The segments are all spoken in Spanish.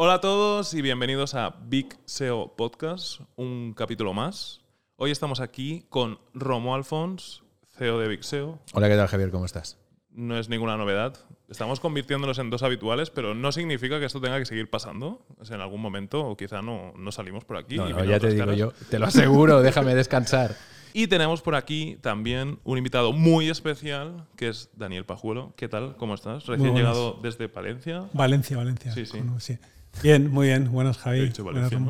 Hola a todos y bienvenidos a Big SEO Podcast, un capítulo más. Hoy estamos aquí con Romo Alfons, CEO de Big SEO. Hola, ¿qué tal Javier? ¿Cómo estás? No es ninguna novedad. Estamos convirtiéndonos en dos habituales, pero no significa que esto tenga que seguir pasando. O sea, en algún momento, o quizá no, no salimos por aquí. No, no, ya te digo caras. yo, te lo aseguro, déjame descansar. Y tenemos por aquí también un invitado muy especial, que es Daniel Pajuelo. ¿Qué tal? ¿Cómo estás? Recién llegado desde Palencia. Valencia, Valencia. Sí, sí. Bien, muy bien. Buenas, Javi.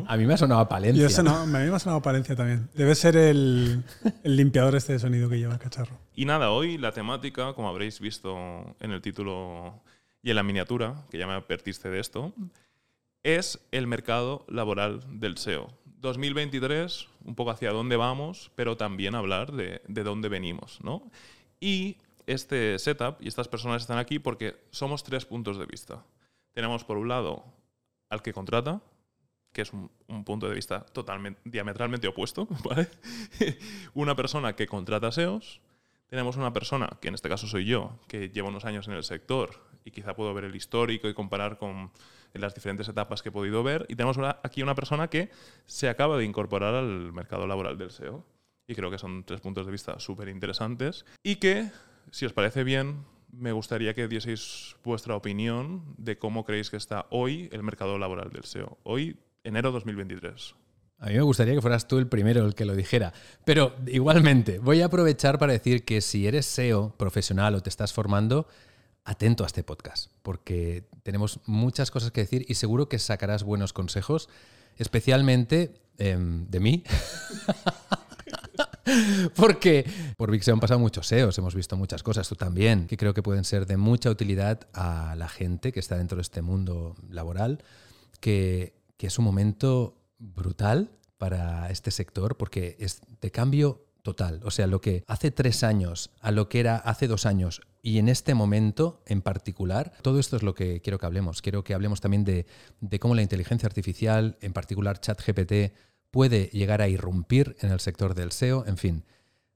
A mí me ha sonado a Palencia. Yo sonado- a mí me ha sonado Palencia también. Debe ser el, el limpiador este de sonido que lleva el cacharro. Y nada, hoy la temática, como habréis visto en el título y en la miniatura, que ya me advertiste de esto, es el mercado laboral del SEO. 2023, un poco hacia dónde vamos, pero también hablar de, de dónde venimos, ¿no? Y este setup y estas personas están aquí porque somos tres puntos de vista. Tenemos por un lado al que contrata, que es un, un punto de vista totalmente diametralmente opuesto, ¿vale? una persona que contrata SEOs, tenemos una persona, que en este caso soy yo, que llevo unos años en el sector y quizá puedo ver el histórico y comparar con las diferentes etapas que he podido ver. Y tenemos aquí una persona que se acaba de incorporar al mercado laboral del SEO. Y creo que son tres puntos de vista súper interesantes. Y que, si os parece bien, me gustaría que dieseis vuestra opinión de cómo creéis que está hoy el mercado laboral del SEO. Hoy, enero 2023. A mí me gustaría que fueras tú el primero el que lo dijera. Pero igualmente, voy a aprovechar para decir que si eres SEO profesional o te estás formando, atento a este podcast, porque tenemos muchas cosas que decir y seguro que sacarás buenos consejos, especialmente em, de mí. Porque por Big SEO han pasado muchos SEOs, hemos visto muchas cosas, tú también, que creo que pueden ser de mucha utilidad a la gente que está dentro de este mundo laboral, que, que es un momento brutal para este sector porque es de cambio total. O sea, lo que hace tres años a lo que era hace dos años y en este momento en particular, todo esto es lo que quiero que hablemos. Quiero que hablemos también de, de cómo la inteligencia artificial, en particular ChatGPT, puede llegar a irrumpir en el sector del SEO. En fin,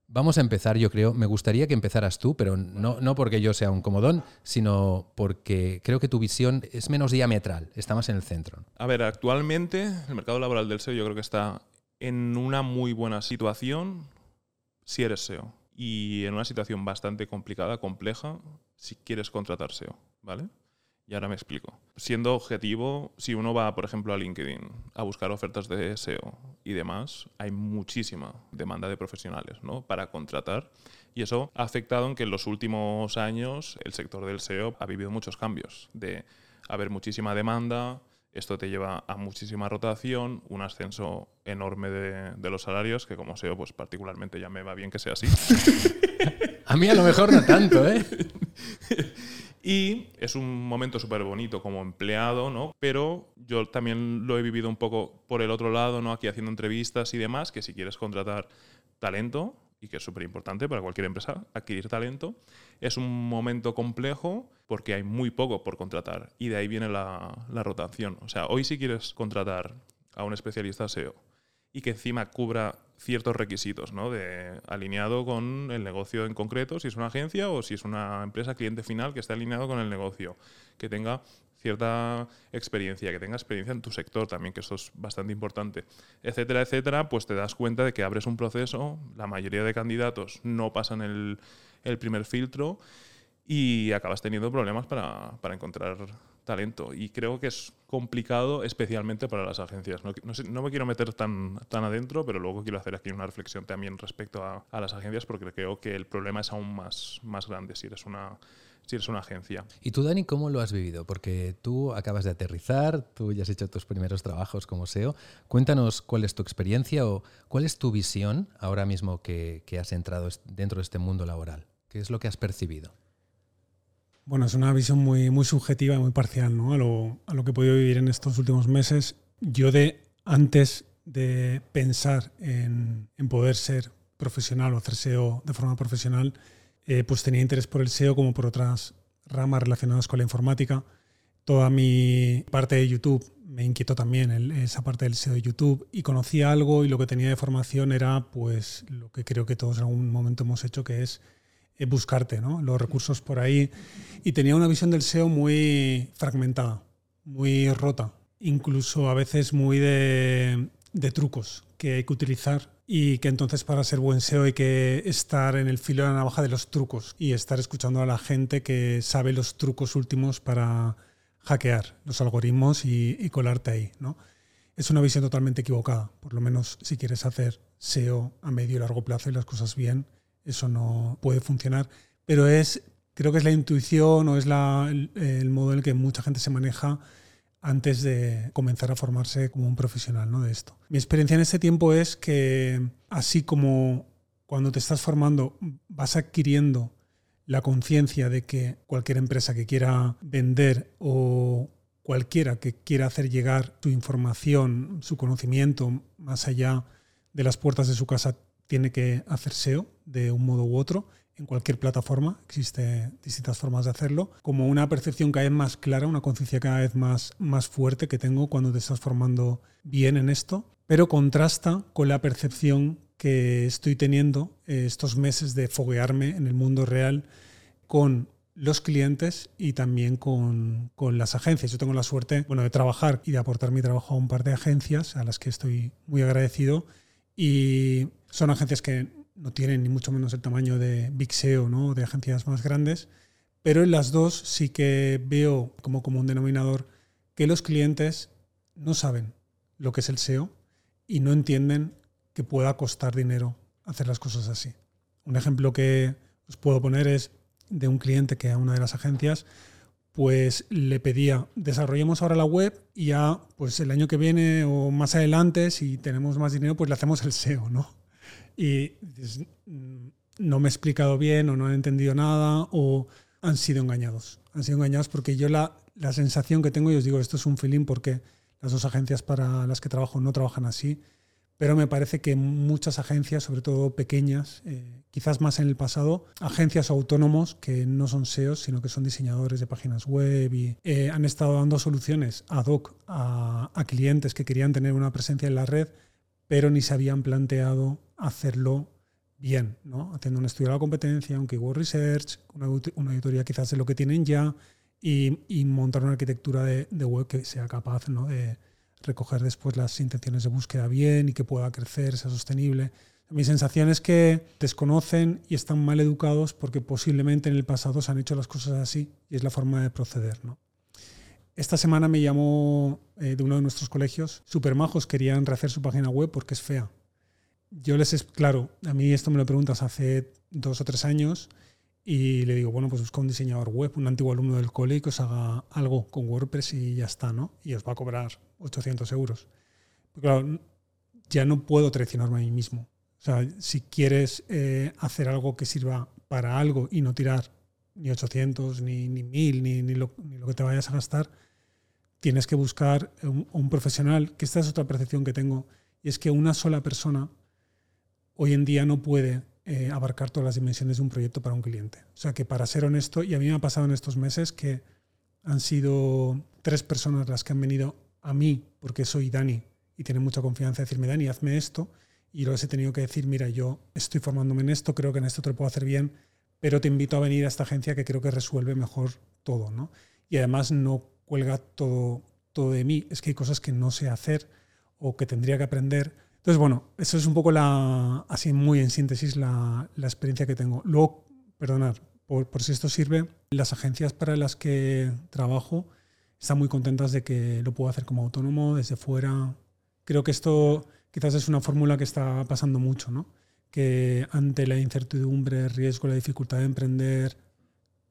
vamos a empezar, yo creo. Me gustaría que empezaras tú, pero no, no porque yo sea un comodón, sino porque creo que tu visión es menos diametral, está más en el centro. A ver, actualmente el mercado laboral del SEO yo creo que está en una muy buena situación si eres SEO y en una situación bastante complicada, compleja, si quieres contratar SEO, ¿vale? Y ahora me explico. Siendo objetivo, si uno va, por ejemplo, a LinkedIn a buscar ofertas de SEO y demás, hay muchísima demanda de profesionales ¿no? para contratar. Y eso ha afectado en que en los últimos años el sector del SEO ha vivido muchos cambios. De haber muchísima demanda, esto te lleva a muchísima rotación, un ascenso enorme de, de los salarios, que como SEO, pues particularmente ya me va bien que sea así. A mí a lo mejor no tanto, ¿eh? Y es un momento súper bonito como empleado, ¿no? Pero yo también lo he vivido un poco por el otro lado, ¿no? Aquí haciendo entrevistas y demás, que si quieres contratar talento, y que es súper importante para cualquier empresa, adquirir talento, es un momento complejo porque hay muy poco por contratar. Y de ahí viene la, la rotación. O sea, hoy si quieres contratar a un especialista SEO y que encima cubra ciertos requisitos, ¿no? De, alineado con el negocio en concreto, si es una agencia o si es una empresa cliente final que esté alineado con el negocio, que tenga cierta experiencia, que tenga experiencia en tu sector también, que eso es bastante importante, etcétera, etcétera, pues te das cuenta de que abres un proceso, la mayoría de candidatos no pasan el, el primer filtro y acabas teniendo problemas para, para encontrar talento. Y creo que es complicado, especialmente para las agencias. No, no sé- no me quiero meter tan, tan adentro, pero luego quiero hacer aquí una reflexión también respecto a, a las agencias, porque creo que el problema es aún más, más grande si eres, una, si eres una agencia. ¿Y tú, Dani, cómo lo has vivido? Porque tú acabas de aterrizar, tú ya has hecho tus primeros trabajos como SEO. Cuéntanos cuál es tu experiencia o cuál es tu visión ahora mismo que, que has entrado dentro de este mundo laboral. ¿Qué es lo que has percibido? Bueno, es una visión muy, muy subjetiva muy parcial ¿no? a, lo, a lo que he podido vivir en estos últimos meses. Yo de antes de pensar en, en poder ser profesional o hacer SEO de forma profesional, eh, pues tenía interés por el SEO como por otras ramas relacionadas con la informática. Toda mi parte de YouTube me inquietó también el- esa parte del SEO de YouTube y conocí algo y lo que tenía de formación era pues lo que creo que todos en algún momento hemos hecho, que es buscarte ¿no? los recursos por ahí. Y tenía una visión del SEO muy fragmentada, muy rota. incluso a veces muy de, de trucos que hay que utilizar y que entonces para ser buen SEO hay que estar en el filo de la navaja de los trucos y estar escuchando a la gente que sabe los trucos últimos para hackear los algoritmos y, colarte ahí. ¿no? Es una visión totalmente equivocada, por lo menos si quieres hacer SEO a medio y largo plazo y las cosas bien, eso no puede funcionar, pero es, creo que es la intuición o es el, modo en el que mucha gente se maneja antes de comenzar a formarse como un profesional ¿no? de esto. Mi experiencia en este tiempo es que así como cuando te estás formando vas adquiriendo la conciencia de que cualquier empresa que quiera vender o cualquiera que quiera hacer llegar su información, su conocimiento más allá de las puertas de su casa tiene que hacer SEO de un modo u otro en cualquier plataforma, existen distintas formas de hacerlo, como una percepción cada vez más clara, una conciencia cada vez más, más fuerte que tengo cuando te estás formando bien en esto, pero contrasta con la percepción que estoy teniendo eh, estos meses de foguearme en el mundo real con los clientes y también con, con, las agencias. Yo tengo la suerte bueno, de trabajar y de aportar mi trabajo a un par de agencias a las que estoy muy agradecido y son agencias que no tienen ni mucho menos el tamaño de Big SEO, ¿no? de agencias más grandes, pero en las dos sí que veo como común denominador que los clientes no saben lo que es el SEO y no entienden que pueda costar dinero hacer las cosas así. Un ejemplo que os puedo poner es de un cliente que a una de las agencias pues le pedía, desarrollemos ahora la web y ya pues el año que viene o más adelante, si tenemos más dinero, pues le hacemos el SEO, ¿no? Y mm, no me he explicado bien o no he entendido nada o han sido engañados. Han sido engañados porque yo la, la sensación que tengo, y os digo, esto es un feeling porque las dos agencias para las que trabajo no trabajan así, pero me parece que muchas agencias, sobre todo pequeñas, eh, quizás más en el pasado, agencias autónomos que no son SEOs, sino que son diseñadores de páginas web y eh, han estado dando soluciones ad hoc a, a clientes que querían tener una presencia en la red, pero ni se habían planteado hacerlo bien, ¿no? haciendo un estudio de la competencia, un keyword research, una, auditoría quizás de lo que tienen ya y, montar una arquitectura de, web que sea capaz de recoger después las intenciones de búsqueda bien y que pueda crecer, sea sostenible. Mi sensación es que desconocen y están mal educados porque posiblemente en el pasado se han hecho las cosas así y es la forma de proceder. ¿no? Esta semana me llamó eh, de uno de nuestros colegios, supermajos querían rehacer su página web porque es fea yo les es claro, a mí esto me lo preguntas hace dos o tres años y le digo, bueno, pues busca un diseñador web, un antiguo alumno del cole que os haga algo con WordPress y ya está, ¿no? Y os va a cobrar 800 euros. Pero claro, ya no puedo traicionarme a mí mismo. O sea, si quieres eh, hacer algo que sirva para algo y no tirar ni 800, ni, ni 1000, ni, ni lo que te vayas a gastar, tienes que buscar un, profesional, que esta es otra percepción que tengo, y es que una sola persona hoy en día no puede eh, abarcar todas las dimensiones de un proyecto para un cliente. O sea que para ser honesto, y a mí me ha pasado en estos meses que han sido tres personas las que han venido a mí, porque soy Dani, y tienen mucha confianza, de decirme, Dani, hazme esto, y luego he tenido que decir, mira, yo estoy formándome en esto, creo que en esto te lo puedo hacer bien, pero te invito a venir a esta agencia que creo que resuelve mejor todo, ¿no? Y además no cuelga todo, todo de mí, es que hay cosas que no sé hacer o que tendría que aprender entonces, bueno, eso es un poco la, así muy en síntesis, la, la experiencia que tengo. Luego, perdonad, por, por, si esto sirve, las agencias para las que trabajo están muy contentas de que lo puedo hacer como autónomo, desde fuera. Creo que esto quizás es una fórmula que está pasando mucho, ¿no? Que ante la incertidumbre, riesgo, la dificultad de emprender,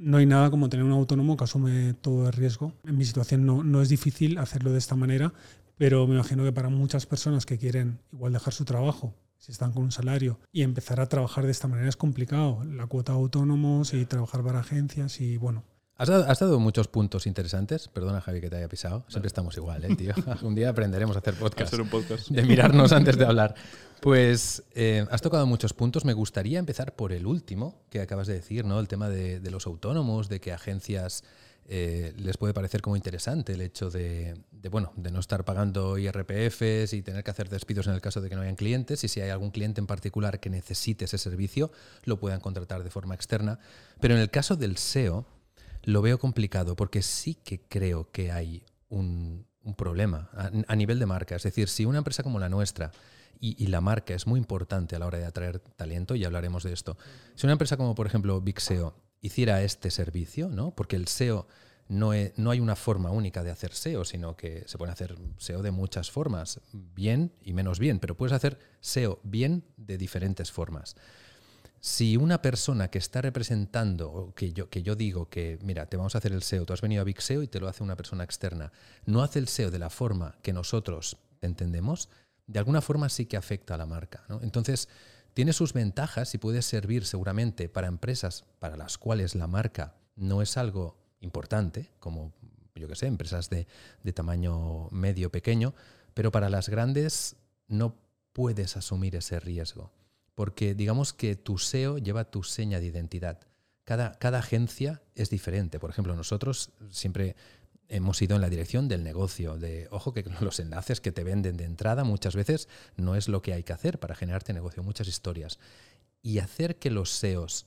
no hay nada como tener un autónomo que asume todo el riesgo. En mi situación no, no es difícil hacerlo de esta manera, pero me imagino que para muchas personas que quieren igual dejar su trabajo, si están con un salario, y empezar a trabajar de esta manera es complicado. La cuota de autónomos y trabajar para agencias y bueno. Has dado, muchos puntos interesantes. Perdona, Javi, que te haya pisado. Siempre estamos igual, ¿eh, tío? un día aprenderemos a hacer podcast. un podcast. De mirarnos antes de hablar. Pues eh, has tocado muchos puntos. Me gustaría empezar por el último que acabas de decir, ¿no? El tema de, de los autónomos, de que agencias eh, les puede parecer como interesante el hecho de, bueno, de no estar pagando IRPFs y tener que hacer despidos en el caso de que no hayan clientes y si hay algún cliente en particular que necesite ese servicio, lo puedan contratar de forma externa. Pero en el caso del SEO lo veo complicado porque sí que creo que hay un, problema a, nivel de marca. Es decir, si una empresa como la nuestra, y, la marca es muy importante a la hora de atraer talento, y hablaremos de esto, si una empresa como por ejemplo Big SEO hiciera este servicio, ¿no? porque el SEO no, no, hay una forma única de hacer SEO, sino que se puede hacer SEO de muchas formas, bien y menos bien, pero puedes hacer SEO bien de diferentes formas. Si una persona que está representando, o que yo, que yo digo que, mira, te vamos a hacer el SEO, tú has venido a Big SEO y te lo hace una persona externa, no hace el SEO de la forma que nosotros entendemos, de alguna forma sí que afecta a la marca. Entonces, tiene sus ventajas y puede servir seguramente para empresas para las cuales la marca no es algo importante, como yo que sé, empresas de, de tamaño medio, pequeño, pero para las grandes no puedes asumir ese riesgo porque digamos que tu SEO lleva tu seña de identidad. Cada, cada agencia es diferente. Por ejemplo, nosotros siempre hemos ido en la dirección del negocio, de, ojo, que los enlaces que te venden de entrada muchas veces no es lo que hay que hacer para generarte negocio, muchas historias. Y hacer que los SEOs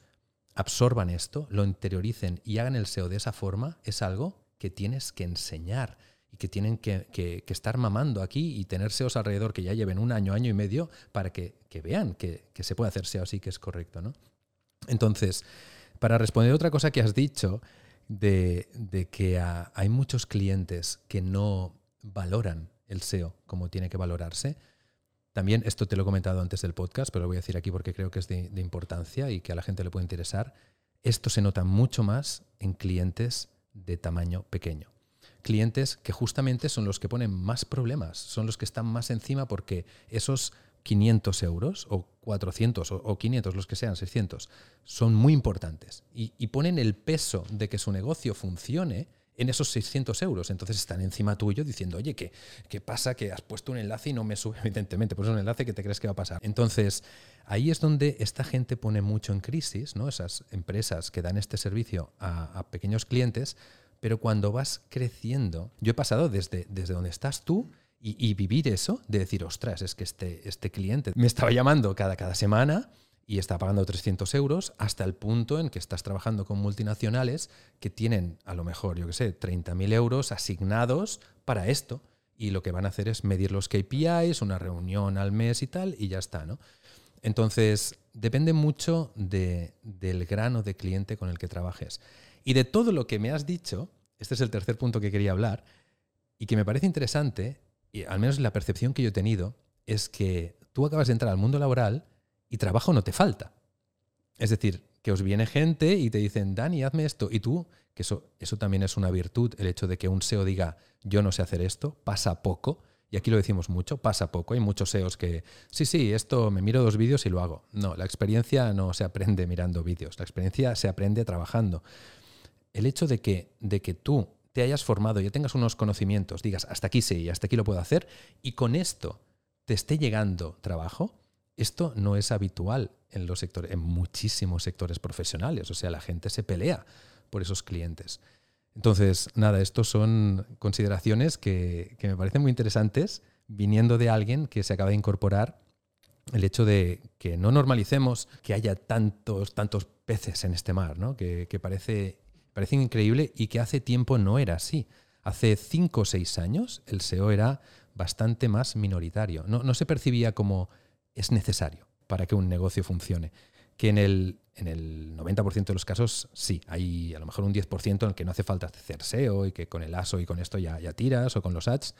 absorban esto, lo interioricen y hagan el SEO de esa forma es algo que tienes que enseñar y que tienen que, estar mamando aquí y tener SEOs alrededor que ya lleven un año, año y medio para que, vean que, se puede hacer SEO así, que es correcto. ¿no? Entonces, para responder otra cosa que has dicho, de, que hay muchos clientes que no valoran el SEO como tiene que valorarse. También, esto te lo he comentado antes del podcast, pero lo voy a decir aquí porque creo que es de, de importancia y que a la gente le puede interesar. Esto se nota mucho más en clientes de tamaño pequeño clientes que justamente son los que ponen más problemas, son los que están más encima porque esos 500 euros o 400 o, 500, los que sean, 600, son muy importantes y, ponen el peso de que su negocio funcione en esos 600 euros. Entonces están encima tuyo diciendo, oye, ¿qué, ¿qué pasa? Que has puesto un enlace y no me sube, evidentemente, pues es un enlace que te crees que va a pasar. Entonces, ahí es donde esta gente pone mucho en crisis, ¿no? Esas empresas que dan este servicio a pequeños clientes, pero cuando vas creciendo, yo he pasado desde, desde donde estás tú y, vivir eso, de decir, ostras, es que este, este cliente me estaba llamando cada, cada semana y está pagando 300 euros hasta el punto en que estás trabajando con multinacionales que tienen a lo mejor, yo qué sé, 30.000 euros asignados para esto. Y lo que van a hacer es medir los KPIs, una reunión al mes y tal, y ya está, ¿no? Entonces, depende mucho de, del grano de cliente con el que trabajes. Y de todo lo que me has dicho, este es el tercer punto que quería hablar, y que me parece interesante, y al menos la percepción que yo he tenido, es que tú acabas de entrar al mundo laboral y trabajo no te falta. Es decir, que os viene gente y te dicen, Dani, hazme esto. Y tú, que eso, eso también es una virtud, el hecho de que un SEO diga, yo no sé hacer esto, pasa poco. Y aquí lo decimos mucho, pasa poco. Hay muchos SEOs que, sí, sí, esto me miro dos vídeos y lo hago. No, la experiencia no se aprende mirando vídeos, la experiencia se aprende trabajando el hecho de que, de que tú te hayas formado, ya tengas unos conocimientos, digas, hasta aquí sí, hasta aquí lo puedo hacer, y con esto te esté llegando trabajo, esto no es habitual en los sectores, en muchísimos sectores profesionales. O sea, la gente se pelea por esos clientes. Entonces, nada, estos son consideraciones que, que me parecen muy interesantes viniendo de alguien que se acaba de incorporar el hecho de que no normalicemos que haya tantos, tantos peces en este mar, ¿no? que, que parece parece increíble y que hace tiempo no era así. Hace cinco o seis años el SEO era bastante más minoritario. No, se percibía como es necesario para que un negocio funcione. Que en el, en el 90% de los casos sí, hay a lo mejor un 10% en el que no hace falta hacer SEO y que con el ASO y con esto ya, ya tiras o con los ads,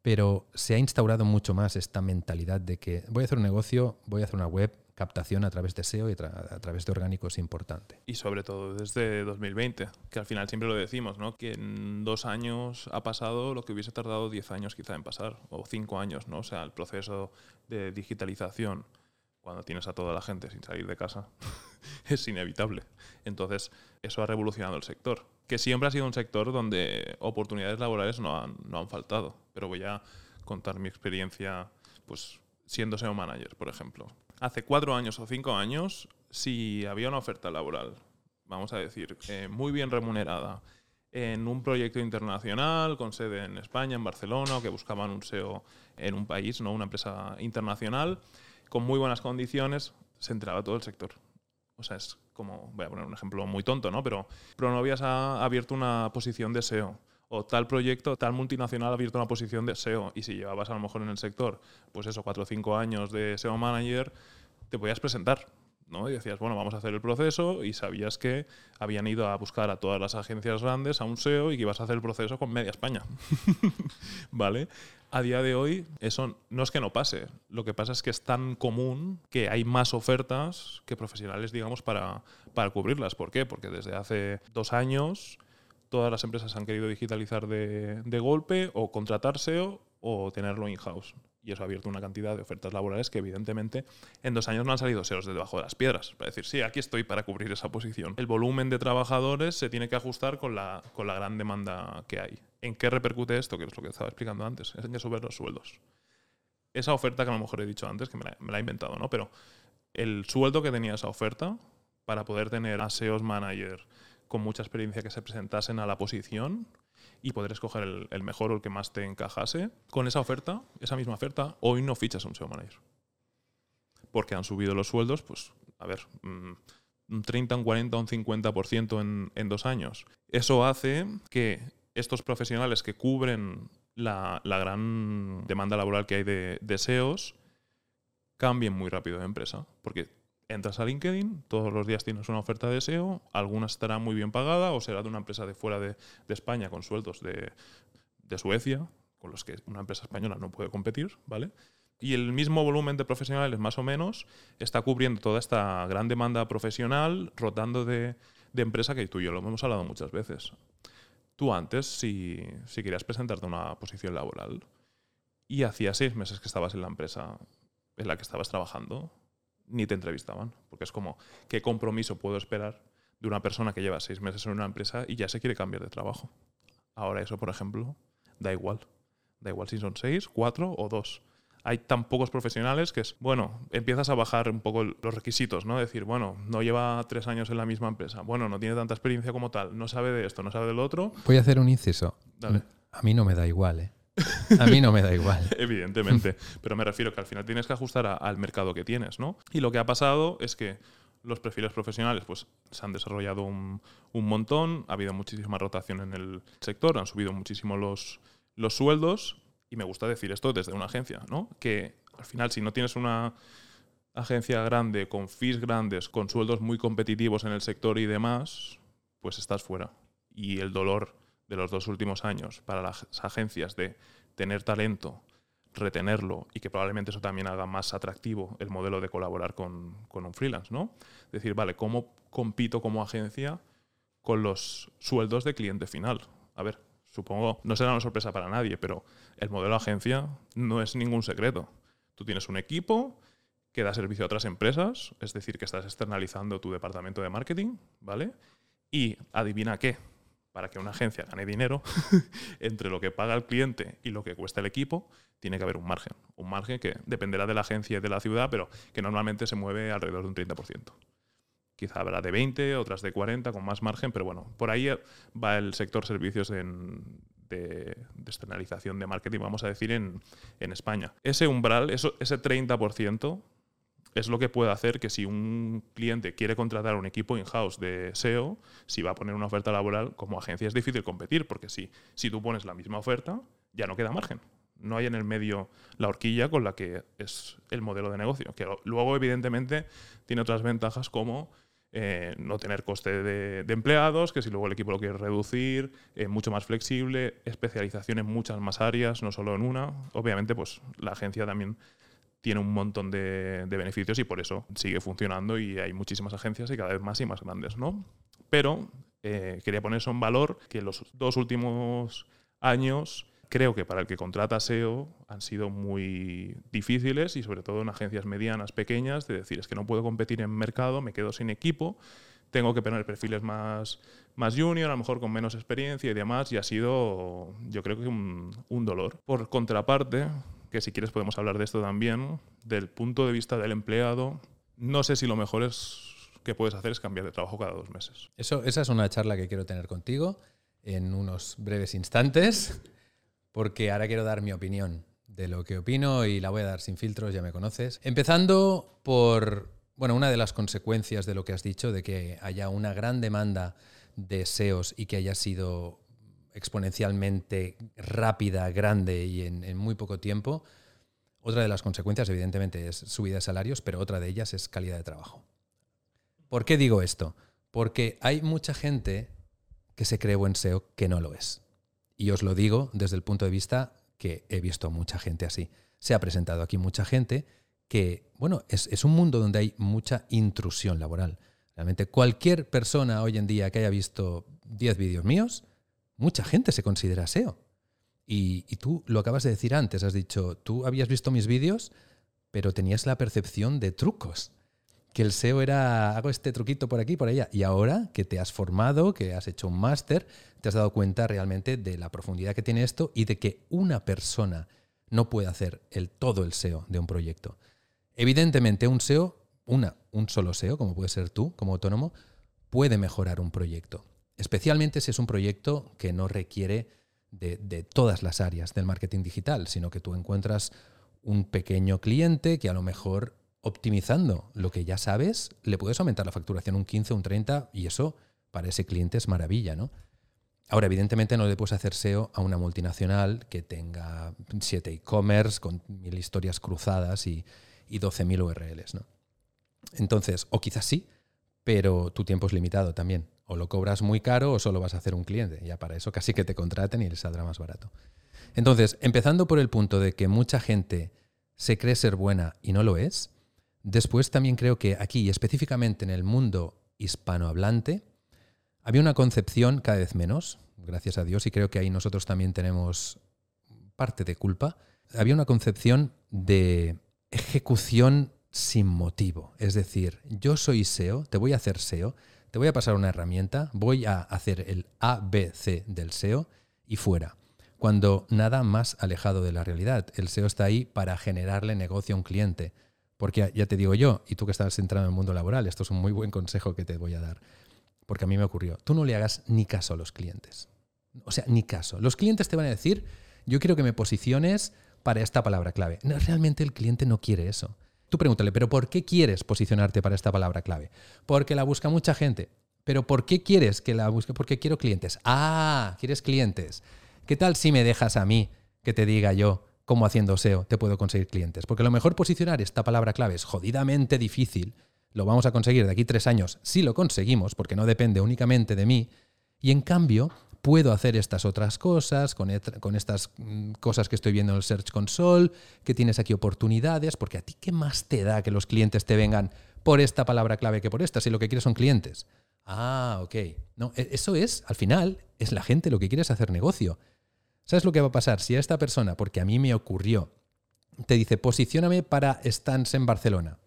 pero se ha instaurado mucho más esta mentalidad de que voy a hacer un negocio, voy a hacer una web, captación a través de SEO y a través de orgánico es importante. Y sobre todo desde 2020, que al final siempre lo decimos, ¿no? que en dos años ha pasado lo que hubiese tardado 10 años quizá en pasar, o cinco años, ¿no? o sea, el proceso de digitalización cuando tienes a toda la gente sin salir de casa es inevitable. Entonces, eso ha revolucionado el sector, que siempre ha sido un sector donde oportunidades laborales no han, no han faltado, pero voy a contar mi experiencia pues siendo SEO manager, por ejemplo hace cuatro años o cinco años, si había una oferta laboral, vamos a decir, eh, muy bien remunerada, en un proyecto internacional con sede en España, en Barcelona, que buscaban un SEO en un país, no una empresa internacional, con muy buenas condiciones, se entraba todo el sector. O sea, es como, voy a poner un ejemplo muy tonto, ¿no? Pero Pronovias ha abierto una posición de SEO o tal proyecto, tal multinacional ha abierto una posición de SEO y si llevabas a lo mejor en el sector, pues eso, cuatro o cinco años de SEO manager, te podías presentar. ¿no? Y decías, bueno, vamos a hacer el proceso y sabías que habían ido a buscar a todas las agencias grandes, a un SEO y que ibas a hacer el proceso con media España. ¿Vale? A día de hoy eso no es que no pase, lo que pasa es que es tan común que hay más ofertas que profesionales, digamos, para, para cubrirlas. ¿Por qué? Porque desde hace dos años todas las empresas han querido digitalizar de, golpe o contratar SEO o tenerlo in-house y eso ha abierto una cantidad de ofertas laborales que evidentemente en dos años no han salido SEOs de debajo de las piedras. Para decir, sí, aquí estoy para cubrir esa posición. El volumen de trabajadores se tiene que ajustar con la, con la gran demanda que hay. ¿En qué repercute esto? Que es lo que estaba explicando antes. Es en que subir los sueldos. Esa oferta que a lo mejor he dicho antes, que me la, me la he inventado, ¿no? Pero el sueldo que tenía esa oferta para poder tener a SEOs manager con mucha experiencia que se presentasen a la posición y poder escoger el, mejor o el que más te encajase. Con esa oferta, esa misma oferta, hoy no fichas un SEO manager. Porque han subido los sueldos, pues, a ver, mm, un 30, un 40, un 50% en, en dos años. Eso hace que estos profesionales que cubren la, la gran demanda laboral que hay de, de SEOs cambien muy rápido de empresa. Porque entras a LinkedIn, todos los días tienes una oferta de SEO, alguna estará muy bien pagada o será de una empresa de fuera de, España con sueldos de, Suecia, con los que una empresa española no puede competir, ¿vale? Y el mismo volumen de profesionales, más o menos, está cubriendo toda esta gran demanda profesional, rotando de, empresa que tú y yo lo hemos hablado muchas veces. Tú antes, si, si querías presentarte una posición laboral y hacía seis meses que estabas en la empresa en la que estabas trabajando, ni te entrevistaban. Porque es como, ¿qué compromiso puedo esperar de una persona que lleva seis meses en una empresa y ya se quiere cambiar de trabajo? Ahora eso, por ejemplo, da igual. Da igual si son seis, cuatro o dos. Hay tan pocos profesionales que es, bueno, empiezas a bajar un poco los requisitos, ¿no? Decir, bueno, no lleva tres años en la misma empresa, bueno, no tiene tanta experiencia como tal, no sabe de esto, no sabe del otro. Voy a hacer un inciso. A mí no me da igual, ¿eh? A mí no me da igual. Evidentemente. Pero me refiero que al final tienes que ajustar al mercado que tienes, ¿no? Y lo que ha pasado es que los perfiles profesionales pues, se han desarrollado un, montón, ha habido muchísima rotación en el sector, han subido muchísimo los, los sueldos. Y me gusta decir esto desde una agencia, ¿no? Que al final, si no tienes una agencia grande, con fees grandes, con sueldos muy competitivos en el sector y demás, pues estás fuera. Y el dolor de los dos últimos años para las agencias de tener talento, retenerlo y que probablemente eso también haga más atractivo el modelo de colaborar con, un freelance, ¿no? Decir, vale, ¿cómo compito como agencia con los sueldos de cliente final? A ver, supongo, no será una sorpresa para nadie, pero el modelo agencia no es ningún secreto. Tú tienes un equipo que da servicio a otras empresas, es decir, que estás externalizando tu departamento de marketing, ¿vale? Y adivina qué, para que una agencia gane dinero, entre lo que paga el cliente y lo que cuesta el equipo, tiene que haber un margen. Un margen que dependerá de la agencia y de la ciudad, pero que normalmente se mueve alrededor de un 30%. Quizá habrá de 20, otras de 40, con más margen, pero bueno, por ahí va el sector servicios de, de, externalización de marketing, vamos a decir, en, en España. Ese umbral, eso, ese 30%, es lo que puede hacer que si un cliente quiere contratar un equipo in-house de SEO, si va a poner una oferta laboral, como agencia es difícil competir, porque si, si tú pones la misma oferta, ya no queda margen. No hay en el medio la horquilla con la que es el modelo de negocio, que luego evidentemente tiene otras ventajas como eh, no tener coste de, empleados, que si luego el equipo lo quiere reducir, eh, mucho más flexible, especialización en muchas más áreas, no solo en una. Obviamente, pues la agencia también tiene un montón de, beneficios y por eso sigue funcionando y hay muchísimas agencias y cada vez más y más grandes, ¿no? Pero eh, quería poner eso en valor que los dos últimos años creo que para el que contrata SEO han sido muy difíciles y sobre todo en agencias medianas, pequeñas, de decir es que no puedo competir en mercado, me quedo sin equipo, tengo que poner perfiles más, más junior, a lo mejor con menos experiencia y demás, y ha sido yo creo que un, un dolor. Por contraparte, que si quieres podemos hablar de esto también, del punto de vista del empleado, no sé si lo mejor es que puedes hacer es cambiar de trabajo cada dos meses. Eso, esa es una charla que quiero tener contigo en unos breves instantes, porque ahora quiero dar mi opinión de lo que opino y la voy a dar sin filtros, ya me conoces. Empezando por, bueno, una de las consecuencias de lo que has dicho, de que haya una gran demanda de SEOs y que haya sido exponencialmente rápida, grande y en, muy poco tiempo, otra de las consecuencias, evidentemente, es subida de salarios, pero otra de ellas es calidad de trabajo. ¿Por qué digo esto? Porque hay mucha gente que se cree buen SEO que no lo es. Y os lo digo desde el punto de vista que he visto mucha gente así. Se ha presentado aquí mucha gente que, bueno, es, es un mundo donde hay mucha intrusión laboral. Realmente cualquier persona hoy en día que haya visto 10 vídeos míos, mucha gente se considera SEO. Y, tú lo acabas de decir antes, has dicho, tú habías visto mis vídeos, pero tenías la percepción de trucos. Que el SEO era, hago este truquito por aquí, por allá. Y ahora que te has formado, que has hecho un máster, te has dado cuenta realmente de la profundidad que tiene esto y de que una persona no puede hacer el, todo el SEO de un proyecto. Evidentemente, un SEO, una, un solo SEO, como puede ser tú como autónomo, puede mejorar un proyecto especialmente si es un proyecto que no requiere de, todas las áreas del marketing digital, sino que tú encuentras un pequeño cliente que a lo mejor optimizando lo que ya sabes, le puedes aumentar la facturación un 15, un 30 y eso para ese cliente es maravilla, ¿no? Ahora, evidentemente no le puedes hacer SEO a una multinacional que tenga siete e-commerce con mil historias cruzadas y, y 12.000 URLs, ¿no? Entonces, o quizás sí, pero tu tiempo es limitado también. O lo cobras muy caro o solo vas a hacer un cliente. Ya para eso casi que te contraten y les saldrá más barato. Entonces, empezando por el punto de que mucha gente se cree ser buena y no lo es, después también creo que aquí, específicamente en el mundo hispanohablante, había una concepción cada vez menos, gracias a Dios, y creo que ahí nosotros también tenemos parte de culpa, había una concepción de ejecución sin motivo. Es decir, yo soy SEO, te voy a hacer SEO, te voy a pasar una herramienta, voy a hacer el ABC del SEO y fuera. Cuando nada más alejado de la realidad. El SEO está ahí para generarle negocio a un cliente. Porque ya te digo yo, y tú que estás entrando en el mundo laboral, esto es un muy buen consejo que te voy a dar. Porque a mí me ocurrió. Tú no le hagas ni caso a los clientes. O sea, ni caso. Los clientes te van a decir, yo quiero que me posiciones para esta palabra clave. No, realmente el cliente no quiere eso. Tú pregúntale, ¿pero por qué quieres posicionarte para esta palabra clave? Porque la busca mucha gente. ¿Pero por qué quieres que la busque? Porque quiero clientes. Ah, quieres clientes. ¿Qué tal si me dejas a mí que te diga yo cómo haciendo SEO te puedo conseguir clientes? Porque lo mejor posicionar esta palabra clave es jodidamente difícil. Lo vamos a conseguir de aquí tres años si lo conseguimos, porque no depende únicamente de mí. Y en cambio, puedo hacer estas otras cosas, con, estas mm, cosas que estoy viendo en el Search Console, que tienes aquí oportunidades, porque a ti qué más te da que los clientes te vengan por esta palabra clave que por esta, si lo que quieres son clientes. Ah, ok. No, e, eso es, al final, es la gente lo que quiere hacer negocio. ¿Sabes lo que va a pasar? Si a esta persona, porque a mí me ocurrió, te dice, posicióname para stands en Barcelona,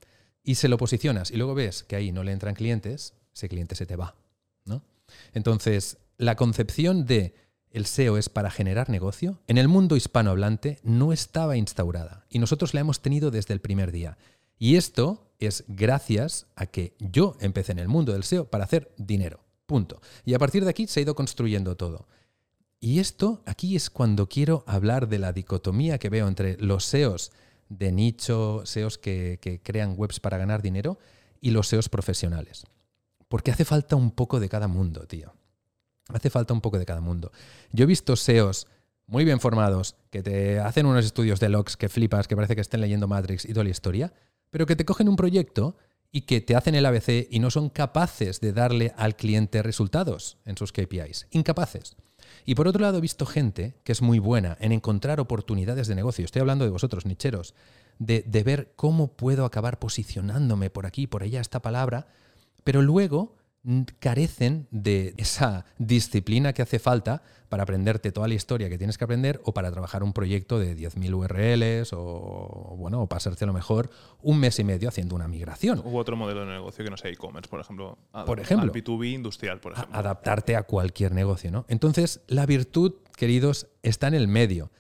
y se lo posicionas y luego ves que ahí no le entran clientes, ese cliente se te va. ¿no? Entonces, la concepción de el SEO es para generar negocio, en el mundo hispanohablante no estaba instaurada y nosotros la hemos tenido desde el primer día. Y esto es gracias a que yo empecé en el mundo del SEO para hacer dinero. Punto. Y a partir de aquí se ha ido construyendo todo. Y esto aquí es cuando quiero hablar de la dicotomía que veo entre los SEOs de nicho, SEOs que, que crean webs para ganar dinero, y los SEOs profesionales. Porque hace falta un poco de cada mundo, tío. Hace falta un poco de cada mundo. Yo he visto SEOs muy bien formados que te hacen unos estudios de logs que flipas, que parece que estén leyendo Matrix y toda la historia, pero que te cogen un proyecto y que te hacen el ABC y no son capaces de darle al cliente resultados en sus KPIs. Incapaces. Y por otro lado, he visto gente que es muy buena en encontrar oportunidades de negocio. Estoy hablando de vosotros, nicheros, de, de ver cómo puedo acabar posicionándome por aquí, por allá, esta palabra, pero luego carecen de esa disciplina que hace falta para aprenderte toda la historia que tienes que aprender o para trabajar un proyecto de 10.000 URLs o, bueno, o pasarte a lo mejor un mes y medio haciendo una migración. U otro modelo de negocio que no sea e-commerce, por ejemplo. Por ejemplo. Al B2B industrial, por ejemplo. Adaptarte a cualquier negocio, ¿no? Entonces, la virtud, queridos, está en el medio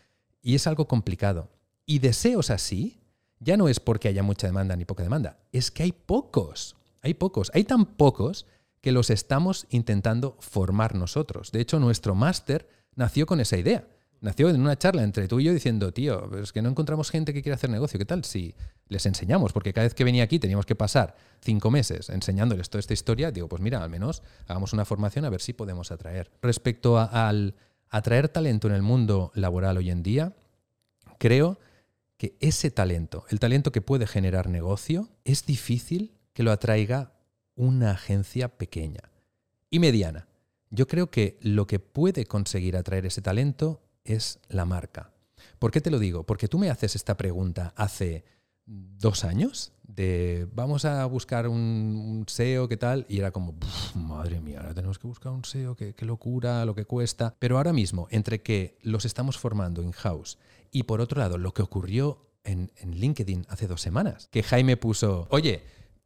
y es algo complicado. Y deseos así ya no es porque haya mucha demanda ni poca demanda, es que hay pocos. Hay pocos. Hay tan pocos que los estamos intentando formar nosotros. De hecho, nuestro máster nació con esa idea. Nació en una charla entre tú y yo diciendo, tío, es que no encontramos gente que quiera hacer negocio. ¿Qué tal si les enseñamos? Porque cada vez que venía aquí teníamos que pasar cinco meses enseñándoles toda esta historia. Digo, pues mira, al menos hagamos una formación a ver si podemos atraer. Respecto al, atraer talento en el mundo laboral hoy en día, creo que ese talento, el talento que puede generar negocio, es difícil que lo atraiga una agencia pequeña y mediana. Yo creo que lo que puede conseguir atraer ese talento es la marca. ¿Por qué te lo digo? Porque tú me haces esta pregunta hace dos años de vamos a buscar un, SEO, ¿qué tal? Y era como, madre mía, ahora tenemos que buscar un SEO, qué, locura, lo que cuesta. Pero ahora mismo, entre que los estamos formando in-house y por otro lado, lo que ocurrió en, LinkedIn hace dos semanas, que Jaime puso, oye,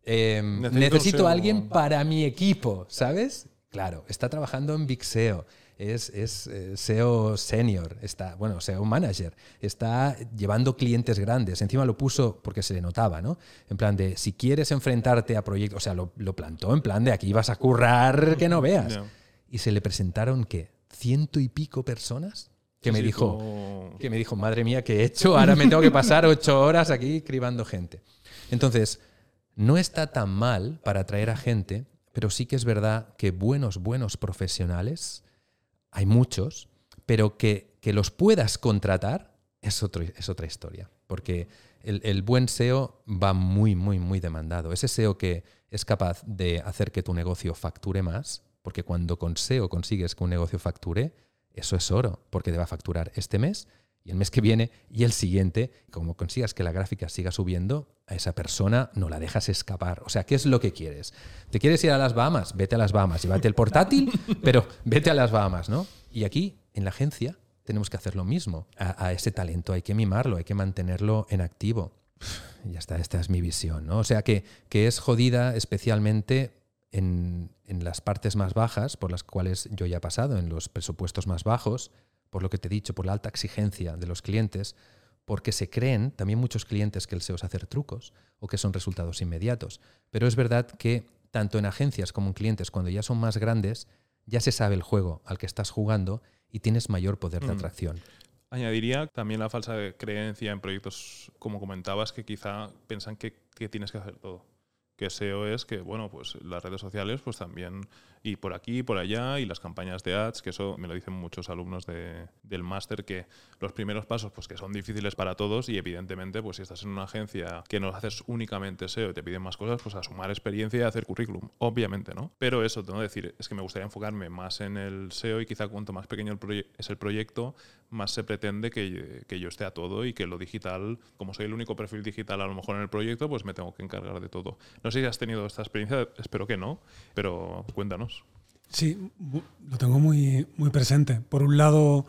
em, necesito, a alguien para mi equipo, ¿sabes? Claro, está trabajando en Big SEO es, es eh, SEO senior, está, bueno, SEO manager, está llevando clientes grandes. Encima lo puso porque se le notaba, ¿no? En plan de, si quieres enfrentarte a proyectos, o sea, lo, plantó en plan de aquí vas a currar que no veas. Y se le presentaron, ¿qué? ¿Ciento y pico personas? Que me, dijo, que me dijo, madre mía, ¿qué he hecho? Ahora me tengo que pasar ocho horas aquí cribando gente. Entonces, no está tan mal para atraer a gente, pero sí que es verdad que buenos, buenos profesionales hay muchos, pero que, los puedas contratar es, otro, es otra historia, porque el, buen SEO va muy, muy, muy demandado. Ese SEO que es capaz de hacer que tu negocio facture más, porque cuando con SEO consigues que un negocio facture, eso es oro, porque te va a facturar este mes y el mes que viene y el siguiente, como consigas que la gráfica siga subiendo, a esa persona no la dejas escapar. O sea, ¿qué es lo que quieres? ¿Te quieres ir a las Bahamas? Vete a las Bahamas, llévate el portátil, pero vete a las Bahamas, ¿no? Y aquí, en la agencia, tenemos que hacer lo mismo. A, ese talento hay que mimarlo, hay que mantenerlo en activo. Ya está, esta es mi visión, ¿no? O sea, que, que es jodida especialmente en, en las partes más bajas, por las cuales yo ya he pasado, en los presupuestos más bajos, por lo que te he dicho, por la alta exigencia de los clientes, porque se creen también muchos clientes que el SEO es hacer trucos o que son resultados inmediatos. Pero es verdad que tanto en agencias como en clientes, cuando ya son más grandes, ya se sabe el juego al que estás jugando y tienes mayor poder de mm. atracción. Añadiría también la falsa creencia en proyectos, como comentabas, que quizá piensan que, que tienes que hacer todo que SEO es que, bueno, pues las redes sociales, pues también, y por aquí, por allá, y las campañas de ads, que eso me lo dicen muchos alumnos de, del máster, que los primeros pasos, pues que son difíciles para todos, y evidentemente, pues si estás en una agencia que no haces únicamente SEO y te piden más cosas, pues a sumar experiencia y hacer currículum, obviamente, ¿no? Pero eso, tengo que decir, es que me gustaría enfocarme más en el SEO y quizá cuanto más pequeño el es el proyecto, más se pretende que, que yo esté a todo y que lo digital, como soy el único perfil digital a lo mejor en el proyecto, pues me tengo que encargar de todo. No sé si has tenido esta experiencia, espero que no, pero cuéntanos. Sí, lo tengo muy, muy presente. Por un lado,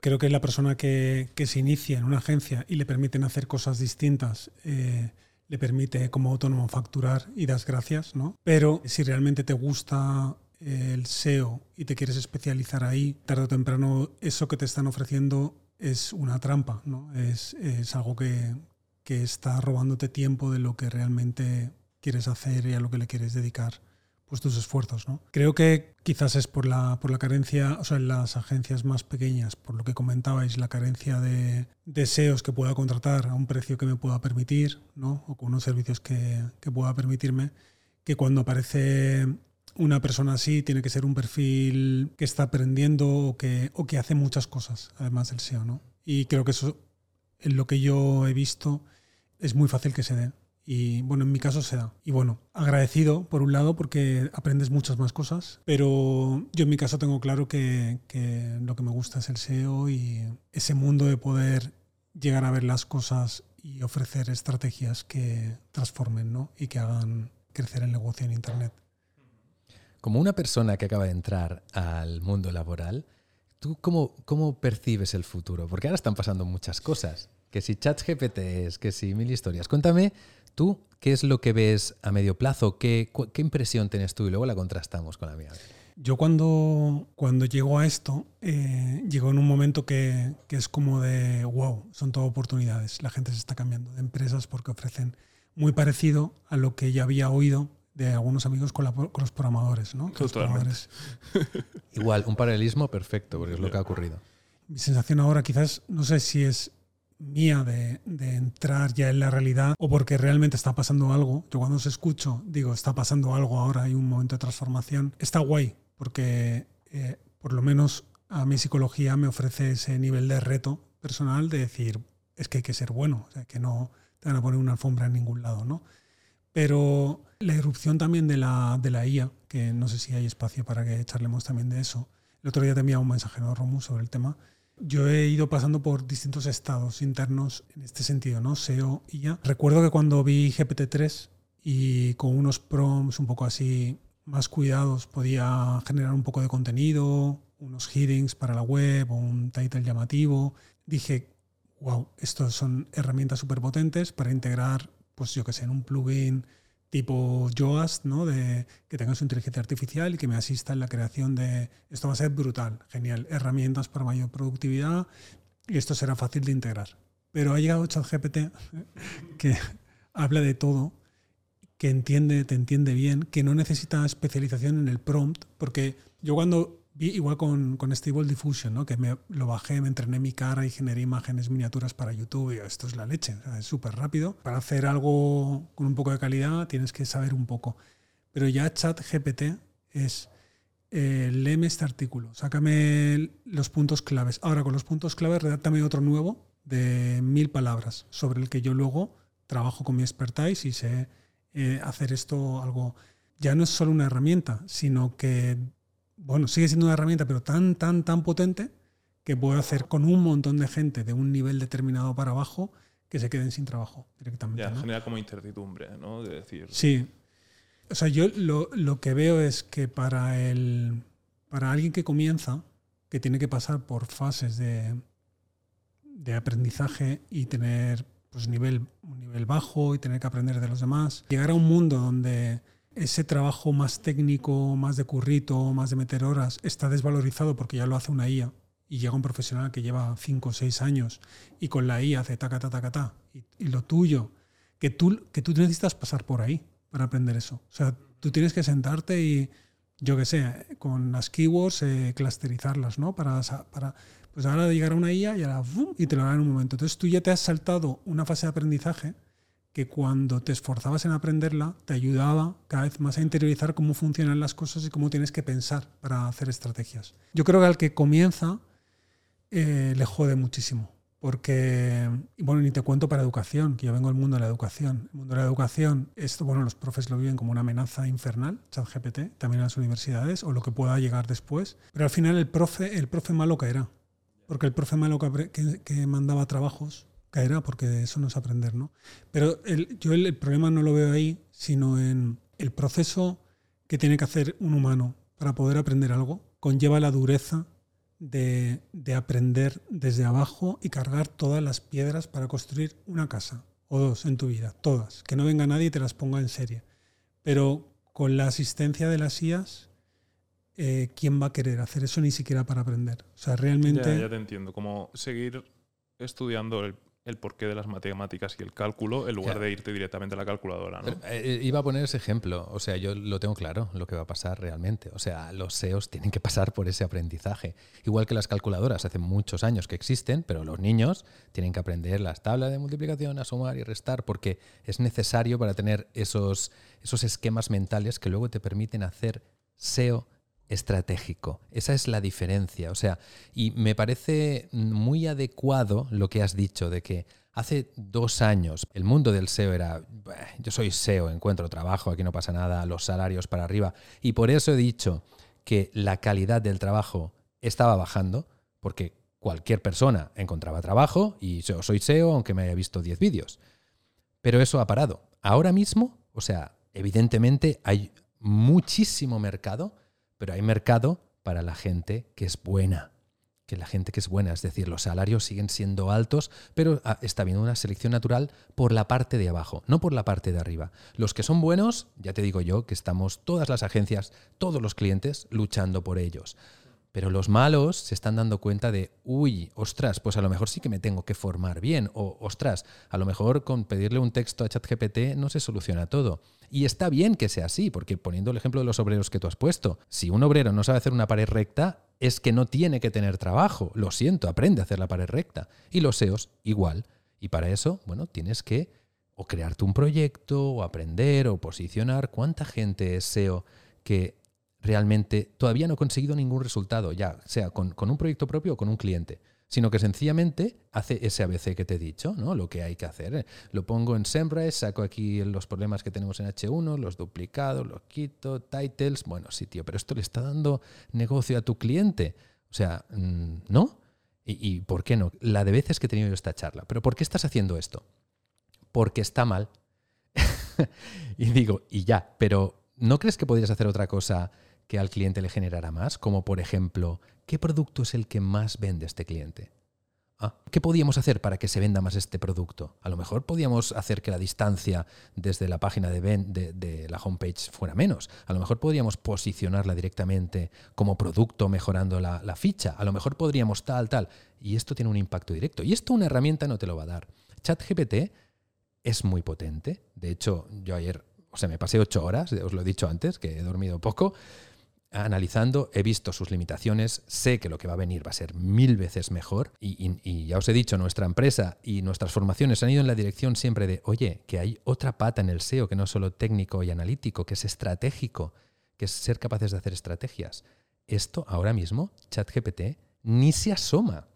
creo que la persona que, se inicia en una agencia y le permiten hacer cosas distintas, eh, le permite como autónomo facturar y das gracias, ¿no? Pero si realmente te gusta el SEO y te quieres especializar ahí, tarde o temprano eso que te están ofreciendo es una trampa, ¿no? Es, es algo que, que está robándote tiempo de lo que realmente quieres hacer y a lo que le quieres dedicar pues tus esfuerzos. ¿no? Creo que quizás es por la, por la carencia, o sea, en las agencias más pequeñas, por lo que comentabais, la carencia de deseos que pueda contratar a un precio que me pueda permitir, ¿no? o con unos servicios que, que pueda permitirme, que cuando aparece una persona así tiene que ser un perfil que está aprendiendo o que, o que hace muchas cosas, además del SEO. ¿no? Y creo que eso, en lo que yo he visto, es muy fácil que se dé. Y bueno, en mi caso se da. Y bueno, agradecido por un lado porque aprendes muchas más cosas, pero yo en mi caso tengo claro que, lo que me gusta es el SEO y ese mundo de poder llegar a ver las cosas y ofrecer estrategias que transformen ¿no? y que hagan crecer el negocio en Internet. Como una persona que acaba de entrar al mundo laboral, ¿tú cómo, cómo percibes el futuro? Porque ahora están pasando muchas cosas. Que si ChatGPT es, que si mil historias. Cuéntame ¿Tú qué es lo que ves a medio plazo? ¿Qué, qué impresión tienes tú? Y luego la contrastamos con la mía. Yo cuando, cuando llego a esto, eh, llego en un momento que, que, es como de, wow, son todo oportunidades. La gente se está cambiando de empresas porque ofrecen muy parecido a lo que ya había oído de algunos amigos con, con los programadores. ¿no? Los programadores. Igual, un paralelismo perfecto, porque es lo que ha ocurrido. Mi sensación ahora quizás, no sé si es mía de, entrar ya en la realidad o porque realmente está pasando algo. Yo cuando os escucho digo, está pasando algo ahora, hay un momento de transformación. Está guay porque eh, por lo menos a mi psicología me ofrece ese nivel de reto personal de decir, es que hay que ser bueno, o sea, que no te van a poner una alfombra en ningún lado, ¿no? Pero la irrupción también de la, de la IA, que no sé si hay espacio para que charlemos también de eso. El otro día te un mensaje, ¿no, Romu, sobre el tema. Yo he ido pasando por distintos estados internos en este sentido, ¿no? SEO, IA. Recuerdo que cuando vi GPT-3 y con unos prompts un poco así más cuidados podía generar un poco de contenido, unos headings para la web o un title llamativo, dije, wow, estos son herramientas súper potentes para integrar, pues yo que sé, en un plugin tipo Yoast, ¿no? De que tenga su inteligencia artificial y que me asista en la creación de. Esto va a ser brutal, genial. Herramientas para mayor productividad y esto será fácil de integrar. Pero ha llegado ChatGPT que habla de todo, que entiende, te entiende bien, que no necesita especialización en el prompt, porque yo cuando igual con, con Stable Diffusion, ¿no? que me lo bajé, me entrené mi cara y generé imágenes miniaturas para YouTube. Y esto es la leche, es súper rápido. Para hacer algo con un poco de calidad tienes que saber un poco. Pero ya ChatGPT es, eh, léeme este artículo, sácame los puntos claves. Ahora con los puntos claves, redáctame otro nuevo de mil palabras sobre el que yo luego trabajo con mi expertise y sé eh, hacer esto algo. Ya no es solo una herramienta, sino que bueno, sigue siendo una herramienta, pero tan, tan, tan potente que puede hacer con un montón de gente de un nivel determinado para abajo que se queden sin trabajo directamente. Ya, genera como incertidumbre, ¿no? De decir. Sí. O sea, yo lo, que veo es que para, el, para alguien que comienza, que tiene que pasar por fases de, de aprendizaje y tener pues, nivel, un nivel bajo y tener que aprender de los demás, llegar a un mundo donde ese trabajo más técnico, más de currito, más de meter horas, está desvalorizado porque ya lo hace una IA y llega un profesional que lleva 5 o 6 años y con la IA hace taca, taca, taca, ta, y, lo tuyo, que tú, que tú necesitas pasar por ahí para aprender eso. O sea, tú tienes que sentarte y, yo qué sé, con las keywords, eh, clusterizarlas, ¿no? Para, para, pues ahora llegar a una IA y, ahora, y te lo hará en un momento. Entonces tú ya te has saltado una fase de aprendizaje que cuando te esforzabas en aprenderla, te ayudaba cada vez más a interiorizar cómo funcionan las cosas y cómo tienes que pensar para hacer estrategias. Yo creo que al que comienza eh, le jode muchísimo, porque, bueno, ni te cuento para educación, que yo vengo del mundo de la educación. El mundo de la educación, esto, bueno, los profes lo viven como una amenaza infernal, ChatGPT, también en las universidades, o lo que pueda llegar después, pero al final el profe, el profe malo caerá, porque el profe malo que mandaba trabajos caerá porque eso no es aprender, ¿no? Pero yo el, problema no lo veo ahí, sino en el proceso que tiene que hacer un humano para poder aprender algo, conlleva la dureza de, de, aprender desde abajo y cargar todas las piedras para construir una casa o dos en tu vida, todas, que no venga nadie y te las ponga en serie. Pero con la asistencia de las IAS, eh, ¿quién va a querer hacer eso ni siquiera para aprender? O sea, realmente... Ya, ya te entiendo, como seguir estudiando el, el porqué de las matemáticas y el cálculo en lugar de irte directamente a la calculadora. ¿no? Eh, eh, iba a poner ese ejemplo, o sea, yo lo tengo claro lo que va a pasar realmente. O sea, los SEOs tienen que pasar por ese aprendizaje. Igual que las calculadoras hace muchos años que existen, pero los niños tienen que aprender las tablas de multiplicación, a sumar y restar, porque es necesario para tener esos, esos esquemas mentales que luego te permiten hacer SEO estratégico. Esa es la diferencia. O sea, y me parece muy adecuado lo que has dicho de que hace dos años el mundo del SEO era, yo soy SEO, encuentro trabajo, aquí no pasa nada, los salarios para arriba. Y por eso he dicho que la calidad del trabajo estaba bajando, porque cualquier persona encontraba trabajo y yo soy SEO aunque me haya visto 10 vídeos. Pero eso ha parado. Ahora mismo, o sea, evidentemente hay muchísimo mercado pero hay mercado para la gente que es buena, que la gente que es buena, es decir, los salarios siguen siendo altos, pero ah, está habiendo una selección natural por la parte de abajo, no por la parte de arriba. Los que son buenos, ya te digo yo, que estamos todas las agencias, todos los clientes luchando por ellos. Pero los malos se están dando cuenta de, uy, ostras, pues a lo mejor sí que me tengo que formar bien, o ostras, a lo mejor con pedirle un texto a ChatGPT no se soluciona todo. Y está bien que sea así, porque poniendo el ejemplo de los obreros que tú has puesto, si un obrero no sabe hacer una pared recta, es que no tiene que tener trabajo. Lo siento, aprende a hacer la pared recta. Y los SEOs igual. Y para eso, bueno, tienes que o crearte un proyecto, o aprender, o posicionar. ¿Cuánta gente es SEO que realmente todavía no he conseguido ningún resultado, ya sea con, un proyecto propio o con un cliente sino que sencillamente hace ese ABC que te he dicho, ¿no? Lo que hay que hacer. Lo pongo en SEMrush, saco aquí los problemas que tenemos en H1, los duplicados, los quito, titles. Bueno, sí, tío, pero esto le está dando negocio a tu cliente. O sea, mm, ¿no? ¿Y, por qué no? La de veces que he tenido yo esta charla. ¿Pero por qué estás haciendo esto? Porque está mal. y digo, y ya, pero ¿no crees que podrías hacer otra cosa que al cliente le generara más? Como por ejemplo, ¿qué producto es el que más vende este cliente? Ah, ¿Qué podíamos hacer para que se venda más este producto? A lo mejor podíamos hacer que la distancia desde la página de, de, la homepage fuera menos. A lo mejor podríamos posicionarla directamente como producto mejorando la, la, ficha. A lo mejor podríamos tal, tal. Y esto tiene un impacto directo. Y esto una herramienta no te lo va a dar. ChatGPT es muy potente. De hecho, yo ayer, o sea, me pasé ocho horas, os lo he dicho antes, que he dormido poco analizando, he visto sus limitaciones, sé que lo que va a venir va a ser mil veces mejor y, ya os he dicho, nuestra empresa y nuestras formaciones han ido en la dirección siempre de, oye, que hay otra pata en el SEO que no es solo técnico y analítico, que es estratégico, que es ser capaces de hacer estrategias. Esto ahora mismo, ChatGPT, ni se asoma.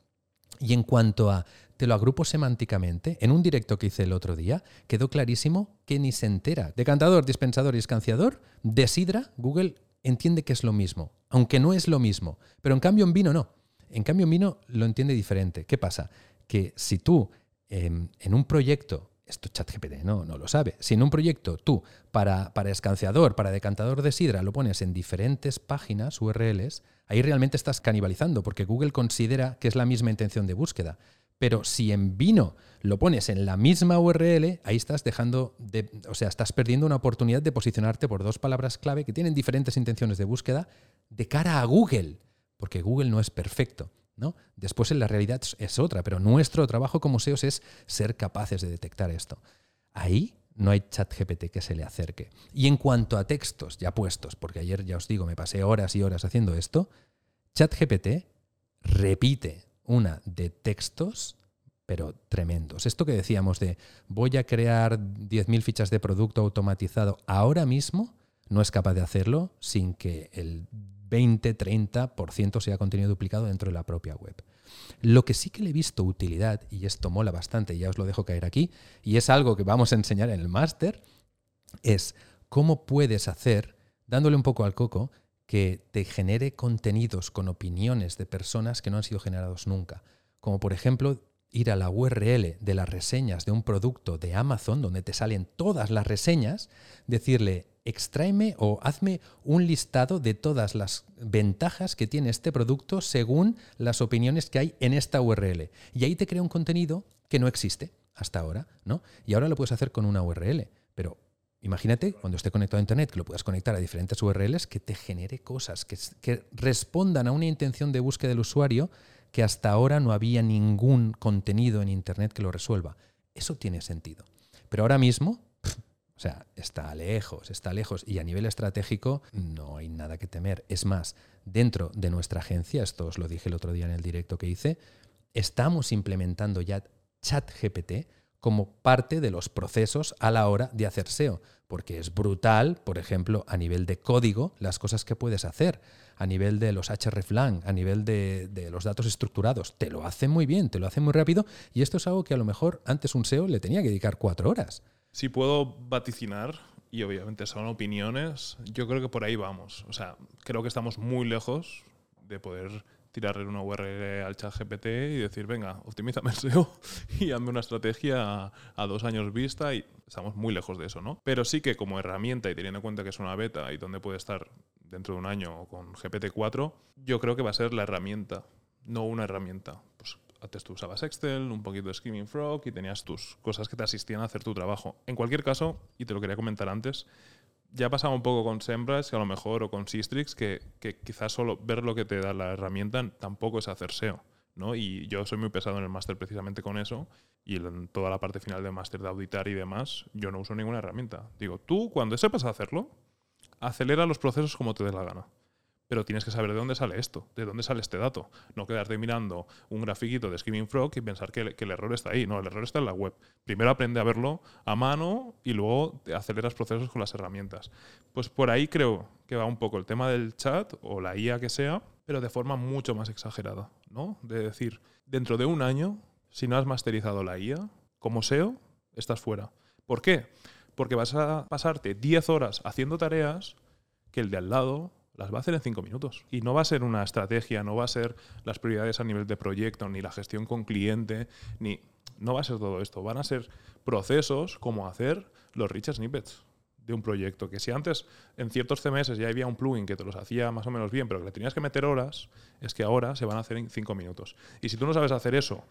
Y en cuanto a, te lo agrupo semánticamente, en un directo que hice el otro día, quedó clarísimo que ni se entera. Decantador, dispensador y escanciador, de Sidra, Google entiende que es lo mismo, aunque no es lo mismo. Pero en cambio en vino no. En cambio en vino lo entiende diferente. ¿Qué pasa? Que si tú em, en un proyecto, esto ChatGPT no, no lo sabe, si en un proyecto tú para, para escanciador, para decantador de sidra lo pones en diferentes páginas, URLs, ahí realmente estás canibalizando porque Google considera que es la misma intención de búsqueda. Pero si en vino lo pones en la misma URL, ahí estás dejando de, o sea, estás perdiendo una oportunidad de posicionarte por dos palabras clave que tienen diferentes intenciones de búsqueda de cara a Google, porque Google no es perfecto. ¿no? Después en la realidad es otra, pero nuestro trabajo como SEOs es ser capaces de detectar esto. Ahí no hay chat GPT que se le acerque. Y en cuanto a textos ya puestos, porque ayer ya os digo, me pasé horas y horas haciendo esto, chat GPT repite una de textos, pero tremendos. Esto que decíamos de voy a crear 10.000 fichas de producto automatizado ahora mismo, no es capaz de hacerlo sin que el 20-30% sea contenido duplicado dentro de la propia web. Lo que sí que le he visto utilidad, y esto mola bastante, ya os lo dejo caer aquí, y es algo que vamos a enseñar en el máster, es cómo puedes hacer, dándole un poco al coco, que te genere contenidos con opiniones de personas que no han sido generados nunca. Como por ejemplo ir a la URL de las reseñas de un producto de Amazon, donde te salen todas las reseñas, decirle, extráeme o hazme un listado de todas las ventajas que tiene este producto según las opiniones que hay en esta URL. Y ahí te crea un contenido que no existe hasta ahora, ¿no? Y ahora lo puedes hacer con una URL, pero Imagínate cuando esté conectado a Internet que lo puedas conectar a diferentes URLs que te genere cosas, que, que, respondan a una intención de búsqueda del usuario que hasta ahora no había ningún contenido en Internet que lo resuelva. Eso tiene sentido. Pero ahora mismo, o sea, está lejos, está lejos. Y a nivel estratégico no hay nada que temer. Es más, dentro de nuestra agencia, esto os lo dije el otro día en el directo que hice, estamos implementando ya ChatGPT como parte de los procesos a la hora de hacer SEO, porque es brutal, por ejemplo, a nivel de código, las cosas que puedes hacer, a nivel de los hreflang, a nivel de, los datos estructurados, te lo hace muy bien, te lo hace muy rápido, y esto es algo que a lo mejor antes un SEO le tenía que dedicar cuatro horas. Si puedo vaticinar, y obviamente son opiniones, yo creo que por ahí vamos. O sea, creo que estamos muy lejos de poder tirarle una URL al chat GPT y decir, venga, optimízame el SEO y hazme una estrategia a, dos años vista y estamos muy lejos de eso, ¿no? Pero sí que como herramienta y teniendo en cuenta que es una beta y donde puede estar dentro de un año con GPT-4, yo creo que va a ser la herramienta, no una herramienta. Pues antes tú usabas Excel, un poquito de Skimming Frog y tenías tus cosas que te asistían a hacer tu trabajo. En cualquier caso, y te lo quería comentar antes, ya ha pasado un poco con Sembras, que a lo mejor, o con Sistrix, que, que, quizás solo ver lo que te da la herramienta tampoco es hacer SEO. ¿no? Y yo soy muy pesado en el máster precisamente con eso. Y en toda la parte final del máster de auditar y demás, yo no uso ninguna herramienta. Digo, tú cuando sepas hacerlo, acelera los procesos como te dé la gana. Pero tienes que saber de dónde sale esto, de dónde sale este dato. No quedarte mirando un grafiquito de Skimming Frog y pensar que, el error está ahí. No, el error está en la web. Primero aprende a verlo a mano y luego aceleras procesos con las herramientas. Pues por ahí creo que va un poco el tema del chat o la IA que sea, pero de forma mucho más exagerada, ¿no? De decir, dentro de un año, si no has masterizado la IA, como SEO, estás fuera. ¿Por qué? Porque vas a pasarte 10 horas haciendo tareas que el de al lado las va a hacer en cinco minutos. Y no va a ser una estrategia, no va a ser las prioridades a nivel de proyecto, ni la gestión con cliente, ni... No va a ser todo esto. Van a ser procesos como hacer los rich snippets de un proyecto. Que si antes en ciertos CMS ya había un plugin que te los hacía más o menos bien, pero que le tenías que meter horas, es que ahora se van a hacer en cinco minutos. Y si tú no sabes hacer eso,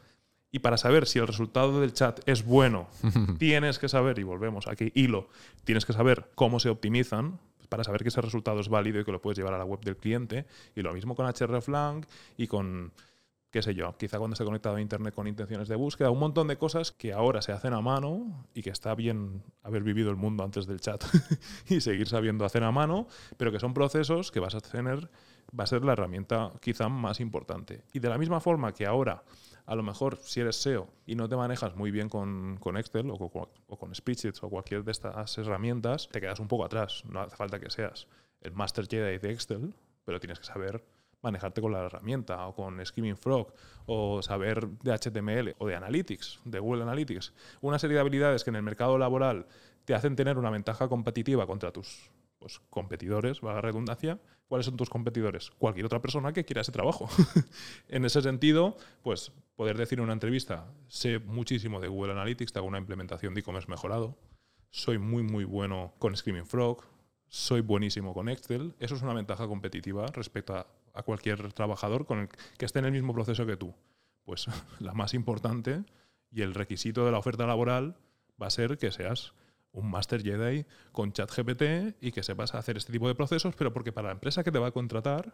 y para saber si el resultado del chat es bueno, tienes que saber, y volvemos aquí, hilo, tienes que saber cómo se optimizan para saber que ese resultado es válido y que lo puedes llevar a la web del cliente. Y lo mismo con hreflang y con, qué sé yo, quizá cuando esté conectado a Internet con intenciones de búsqueda, un montón de cosas que ahora se hacen a mano y que está bien haber vivido el mundo antes del chat y seguir sabiendo hacer a mano, pero que son procesos que vas a tener, va a ser la herramienta quizá más importante. Y de la misma forma que ahora a lo mejor si eres SEO y no te manejas muy bien con, Excel o con, o con Spreadsheets o cualquier de estas herramientas, te quedas un poco atrás. No hace falta que seas el Master Jedi de Excel, pero tienes que saber manejarte con la herramienta o con Skimming Frog o saber de HTML o de Analytics, de Google Analytics. Una serie de habilidades que en el mercado laboral te hacen tener una ventaja competitiva contra tus pues, competidores, va la redundancia, ¿cuáles son tus competidores? Cualquier otra persona que quiera ese trabajo. en ese sentido, pues poder decir en una entrevista, sé muchísimo de Google Analytics, te hago una implementación de e-commerce mejorado, soy muy, muy bueno con Screaming Frog, soy buenísimo con Excel, eso es una ventaja competitiva respecto a, cualquier trabajador con que esté en el mismo proceso que tú. Pues la más importante y el requisito de la oferta laboral va a ser que seas un Master Jedi con ChatGPT y que sepas hacer este tipo de procesos, pero porque para la empresa que te va a contratar,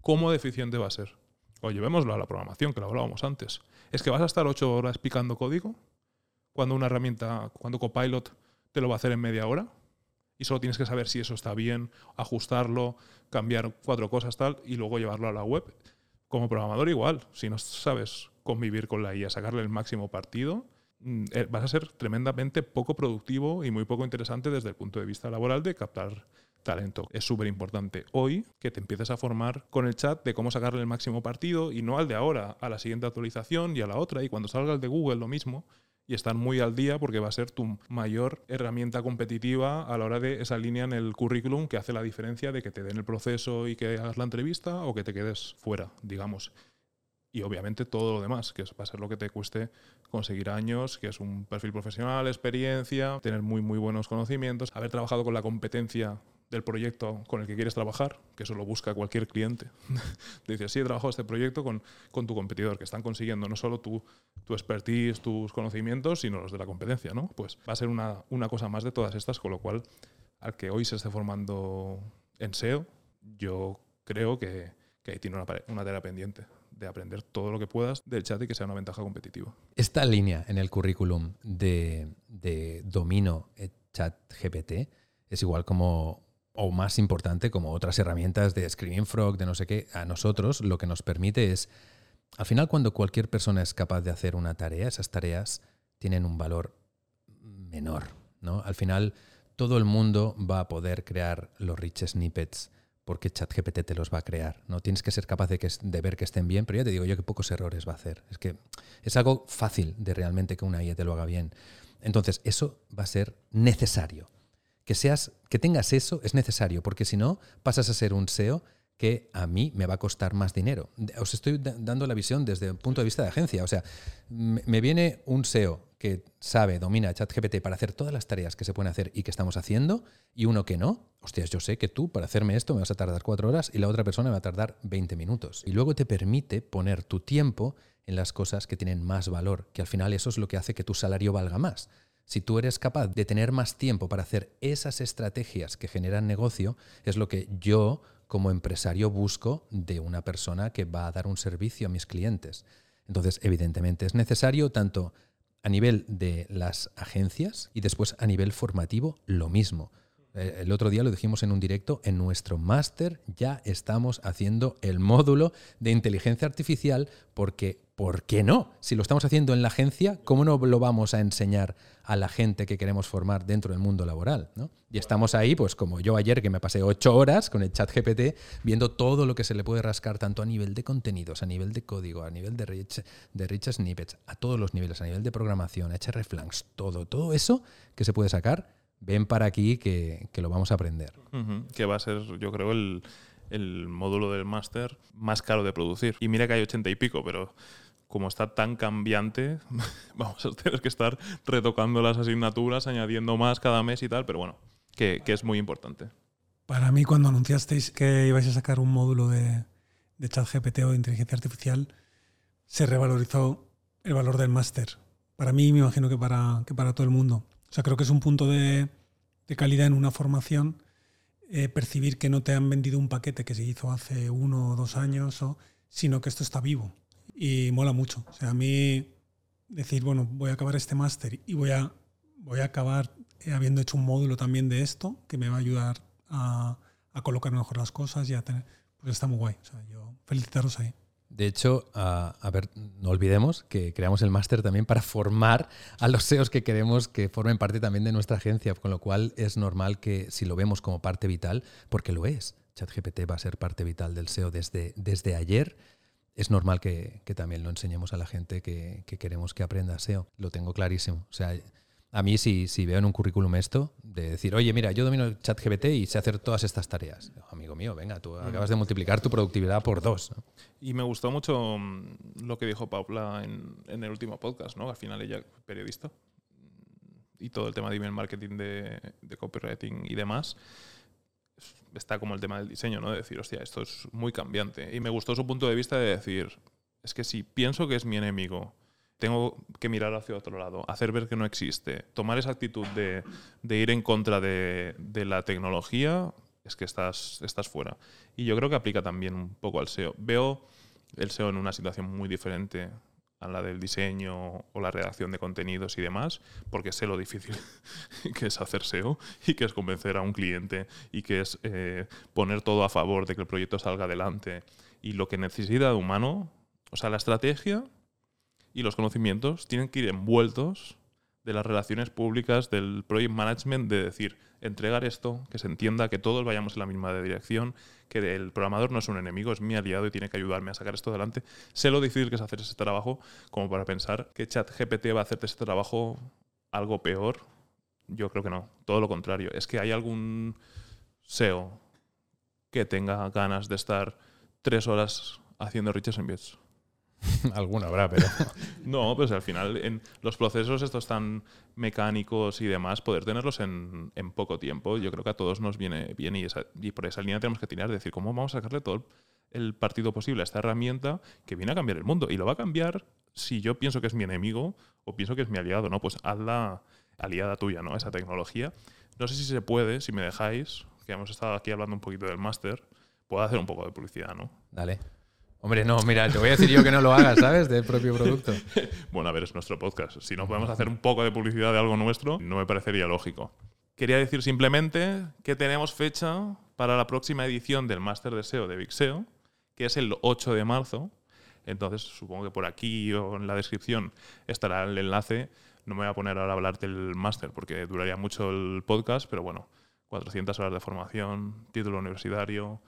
¿cómo deficiente va a ser? O llevémoslo a la programación, que lo hablábamos antes. ¿Es que vas a estar ocho horas picando código cuando una herramienta, cuando Copilot te lo va a hacer en media hora? Y solo tienes que saber si eso está bien, ajustarlo, cambiar cuatro cosas tal y luego llevarlo a la web. Como programador igual, si no sabes convivir con la IA, sacarle el máximo partido, vas a ser tremendamente poco productivo y muy poco interesante desde el punto de vista laboral de captar talento. Es súper importante hoy que te empieces a formar con el chat de cómo sacarle el máximo partido y no al de ahora, a la siguiente actualización y a la otra. Y cuando salga el de Google lo mismo. Y estar muy al día porque va a ser tu mayor herramienta competitiva a la hora de esa línea en el currículum que hace la diferencia de que te den el proceso y que hagas la entrevista o que te quedes fuera, digamos y obviamente todo lo demás, que va a ser lo que te cueste conseguir años, que es un perfil profesional, experiencia, tener muy, muy buenos conocimientos, haber trabajado con la competencia del proyecto con el que quieres trabajar, que eso lo busca cualquier cliente. Dices, sí, he trabajado este proyecto con, con, tu competidor, que están consiguiendo no solo tu, tu expertise, tus conocimientos, sino los de la competencia, ¿no? Pues va a ser una, una cosa más de todas estas, con lo cual, al que hoy se esté formando en SEO, yo creo que, que ahí tiene una, una tarea pendiente de aprender todo lo que puedas del chat y que sea una ventaja competitiva. Esta línea en el currículum de, de domino chat GPT es igual como o más importante como otras herramientas de Screaming Frog, de no sé qué, a nosotros lo que nos permite es, al final cuando cualquier persona es capaz de hacer una tarea, esas tareas tienen un valor menor. ¿no? Al final todo el mundo va a poder crear los rich snippets porque ChatGPT te los va a crear. ¿no? Tienes que ser capaz de, de ver que estén bien, pero ya te digo yo que pocos errores va a hacer. Es que es algo fácil de realmente que una IA te lo haga bien. Entonces, eso va a ser necesario. Que, seas, que tengas eso es necesario, porque si no, pasas a ser un SEO que a mí me va a costar más dinero. Os estoy dando la visión desde un punto de vista de agencia. O sea, me viene un SEO que sabe, domina ChatGPT para hacer todas las tareas que se pueden hacer y que estamos haciendo, y uno que no. Hostias, yo sé que tú para hacerme esto me vas a tardar cuatro horas y la otra persona me va a tardar 20 minutos. Y luego te permite poner tu tiempo en las cosas que tienen más valor, que al final eso es lo que hace que tu salario valga más. Si tú eres capaz de tener más tiempo para hacer esas estrategias que generan negocio, es lo que yo como empresario busco de una persona que va a dar un servicio a mis clientes. Entonces, evidentemente es necesario tanto a nivel de las agencias y después a nivel formativo lo mismo. Eh, El otro día lo dijimos en un directo, en nuestro máster ya estamos haciendo el módulo de inteligencia artificial porque, ¿por qué no? Si lo estamos haciendo en la agencia, ¿cómo no lo vamos a enseñar a la gente que queremos formar dentro del mundo laboral? ¿no? Y estamos ahí, pues como yo ayer que me pasé ocho horas con el chat GPT viendo todo lo que se le puede rascar tanto a nivel de contenidos, a nivel de código, a nivel de rich, de rich snippets, a todos los niveles, a nivel de programación, hreflangs, todo, todo eso que se puede sacar ven para aquí que, que, lo vamos a aprender. Uh -huh. Que va a ser, yo creo, el, el módulo del máster más caro de producir. Y mira que hay ochenta y pico, pero como está tan cambiante, vamos a tener que estar retocando las asignaturas, añadiendo más cada mes y tal, pero bueno, que, es muy importante. Para mí, cuando anunciasteis que ibais a sacar un módulo de, chat GPT o de inteligencia artificial, se revalorizó el valor del máster. Para mí, me imagino que para, todo el mundo. O sea, creo que es un punto de, calidad en una formación eh, percibir que no te han vendido un paquete que se hizo hace uno o dos años, sino que esto está vivo. Y mola mucho. O sea, a mí decir, bueno, voy a acabar este máster y voy a, voy a acabar eh, habiendo hecho un módulo también de esto que me va a ayudar a, colocar mejor las cosas y a tener... Pues está muy guay. O sea, yo felicitaros ahí. De hecho, a, a, ver, no olvidemos que creamos el máster también para formar a los SEOs que queremos que formen parte también de nuestra agencia, con lo cual es normal que si lo vemos como parte vital, porque lo es, ChatGPT va a ser parte vital del SEO desde, desde ayer, es normal que, que también lo enseñemos a la gente que, que, queremos que aprenda SEO. Lo tengo clarísimo. O sea, a mí si, si, veo en un currículum esto, de decir, oye, mira, yo domino el chat GPT y sé hacer todas estas tareas. Amigo mío, venga, tú acabas de multiplicar tu productividad por dos. ¿no? Y me gustó mucho lo que dijo Paula en, en, el último podcast, ¿no? Al final ella periodista y todo el tema de email marketing, de, de copywriting y demás está como el tema del diseño, ¿no? De decir, hostia, esto es muy cambiante. Y me gustó su punto de vista de decir, es que si pienso que es mi enemigo, tengo que mirar hacia otro lado, hacer ver que no existe, tomar esa actitud de, de ir en contra de, de, la tecnología, es que estás, estás fuera. Y yo creo que aplica también un poco al SEO. Veo el SEO en una situación muy diferente a la del diseño o la redacción de contenidos y demás, porque sé lo difícil que es hacer SEO y que es convencer a un cliente y que es eh, poner todo a favor de que el proyecto salga adelante. Y lo que necesita de humano, o sea, la estrategia y los conocimientos tienen que ir envueltos de las relaciones públicas, del project management, de decir, entregar esto, que se entienda, que todos vayamos en la misma dirección, que el programador no es un enemigo, es mi aliado y tiene que ayudarme a sacar esto adelante. Sé lo difícil que es hacer ese trabajo como para pensar que ChatGPT va a hacerte ese trabajo algo peor. Yo creo que no, todo lo contrario. Es que hay algún SEO que tenga ganas de estar tres horas haciendo riches envíos. Alguna habrá, pero. no, pues al final en los procesos estos tan mecánicos y demás, poder tenerlos en, en poco tiempo, yo creo que a todos nos viene bien y, esa, y por esa línea tenemos que tirar, decir, ¿cómo vamos a sacarle todo el partido posible a esta herramienta que viene a cambiar el mundo? Y lo va a cambiar si yo pienso que es mi enemigo o pienso que es mi aliado, ¿no? Pues hazla aliada tuya, ¿no? Esa tecnología. No sé si se puede, si me dejáis, que hemos estado aquí hablando un poquito del máster, puedo hacer un poco de publicidad, ¿no? Dale. Hombre, no, mira, te voy a decir yo que no lo hagas, ¿sabes? Del propio producto. bueno, a ver, es nuestro podcast. Si no podemos hacer un poco de publicidad de algo nuestro, no me parecería lógico. Quería decir simplemente que tenemos fecha para la próxima edición del Máster de SEO de Big SEO, que es el 8 de marzo. Entonces, supongo que por aquí o en la descripción estará el enlace. No me voy a poner ahora a hablarte del máster porque duraría mucho el podcast, pero bueno, 400 horas de formación, título universitario,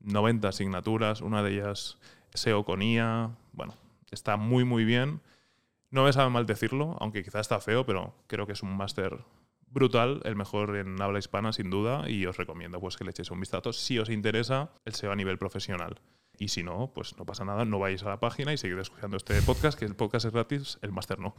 90 asignaturas, una de ellas SEO con IA. Bueno, está muy, muy bien. No me sabe mal decirlo, aunque quizá está feo, pero creo que es un máster brutal, el mejor en habla hispana, sin duda, y os recomiendo pues, que le echéis un vistazo si os interesa el SEO a nivel profesional. Y si no, pues no pasa nada, no vais a la página y seguid escuchando este podcast, que el podcast es gratis, el máster no.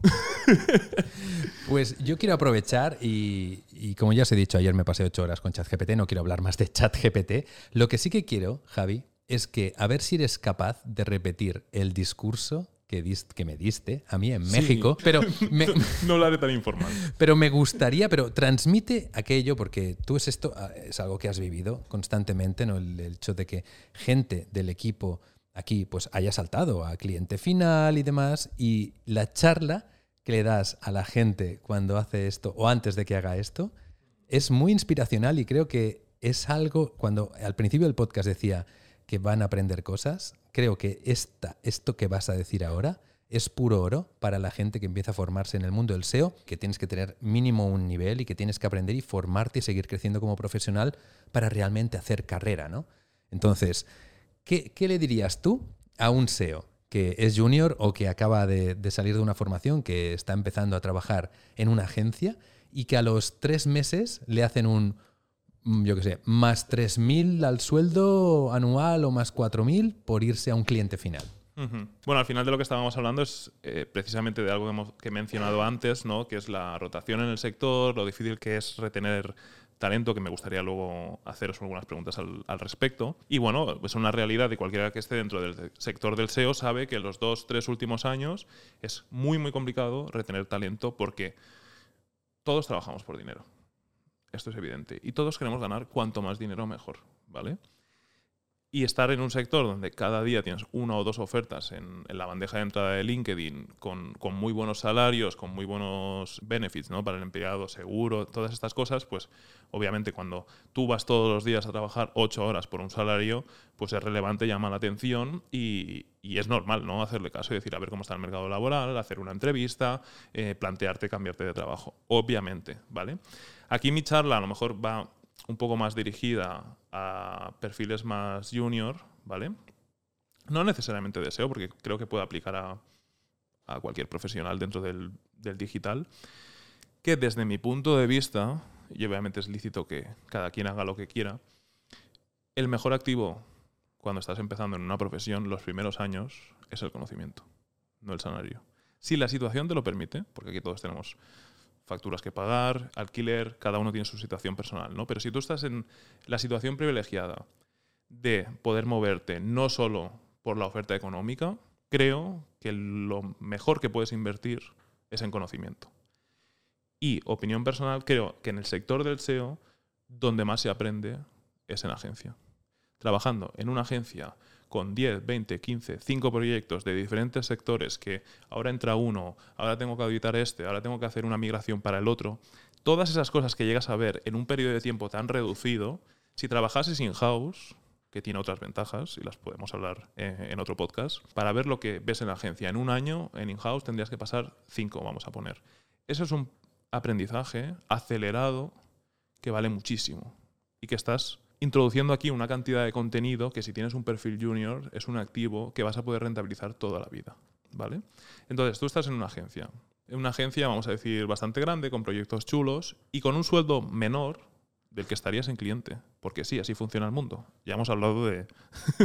pues yo quiero aprovechar y, y, como ya os he dicho, ayer me pasé ocho horas con ChatGPT, no quiero hablar más de ChatGPT. Lo que sí que quiero, Javi, es que a ver si eres capaz de repetir el discurso que, dist, que, me diste a mí en sí. México, pero me, no lo haré tan informal. Pero me gustaría, pero transmite aquello porque tú es esto ah, es algo que has vivido constantemente, no el, el hecho de que gente del equipo aquí pues haya saltado a cliente final y demás y la charla que le das a la gente cuando hace esto o antes de que haga esto es muy inspiracional y creo que es algo, cuando al principio del podcast decía que van a aprender cosas, creo que esta, esto que vas a decir ahora es puro oro para la gente que empieza a formarse en el mundo del SEO, que tienes que tener mínimo un nivel y que tienes que aprender y formarte y seguir creciendo como profesional para realmente hacer carrera, ¿no? Entonces, ¿qué, le dirías tú a un SEO que es junior o que acaba de, de salir de una formación, que está empezando a trabajar en una agencia y que a los tres meses le hacen un, yo qué sé, más 3.000 al sueldo anual o más 4.000 por irse a un cliente final. Bueno, al final de lo que estábamos hablando es eh, precisamente de algo que, he mencionado antes, ¿no? que es la rotación en el sector, lo difícil que es retener talento, que me gustaría luego haceros algunas preguntas al, respecto. Y bueno, es una realidad de cualquiera que esté dentro del sector del SEO sabe que los dos, tres últimos años es muy, muy complicado retener talento porque todos trabajamos por dinero. Esto es evidente. Y todos queremos ganar cuanto más dinero mejor, ¿vale? Y estar en un sector donde cada día tienes una o dos ofertas en, la bandeja de entrada de LinkedIn con, muy buenos salarios, con muy buenos benefits ¿no? para el empleado, seguro, todas estas cosas, pues obviamente cuando tú vas todos los días a trabajar ocho horas por un salario, pues es relevante, llama la atención y, es normal ¿no? hacerle caso y decir a ver cómo está el mercado laboral, hacer una entrevista, eh, plantearte cambiarte de trabajo, obviamente, ¿vale? Aquí mi charla a lo mejor va un poco más dirigida a perfiles más junior, ¿vale? No necesariamente deseo, porque creo que puede aplicar a, cualquier profesional dentro del, digital, que desde mi punto de vista, y obviamente es lícito que cada quien haga lo que quiera, el mejor activo cuando estás empezando en una profesión, los primeros años, es el conocimiento, no el salario. Si la situación te lo permite, porque aquí todos tenemos facturas que pagar, alquiler, cada uno tiene su situación personal, ¿no? Pero si tú estás en la situación privilegiada de poder moverte no solo por la oferta económica, creo que lo mejor que puedes invertir es en conocimiento. Y opinión personal, creo que en el sector del SEO, donde más se aprende es en agencia. Trabajando en una agencia con 10, 20, 15, 5 proyectos de diferentes sectores que ahora entra uno, ahora tengo que auditar este, ahora tengo que hacer una migración para el otro, todas esas cosas que llegas a ver en un periodo de tiempo tan reducido, si trabajases in-house, que tiene otras ventajas y las podemos hablar eh, en otro podcast, para ver lo que ves en la agencia. En un año, en in-house, tendrías que pasar 5, vamos a poner. Eso es un aprendizaje acelerado que vale muchísimo y que estás introduciendo aquí una cantidad de contenido que si tienes un perfil junior es un activo que vas a poder rentabilizar toda la vida. ¿Vale? Entonces, tú estás en una agencia. En una agencia, vamos a decir, bastante grande, con proyectos chulos y con un sueldo menor del que estarías en cliente. Porque sí, así funciona el mundo. Ya hemos hablado de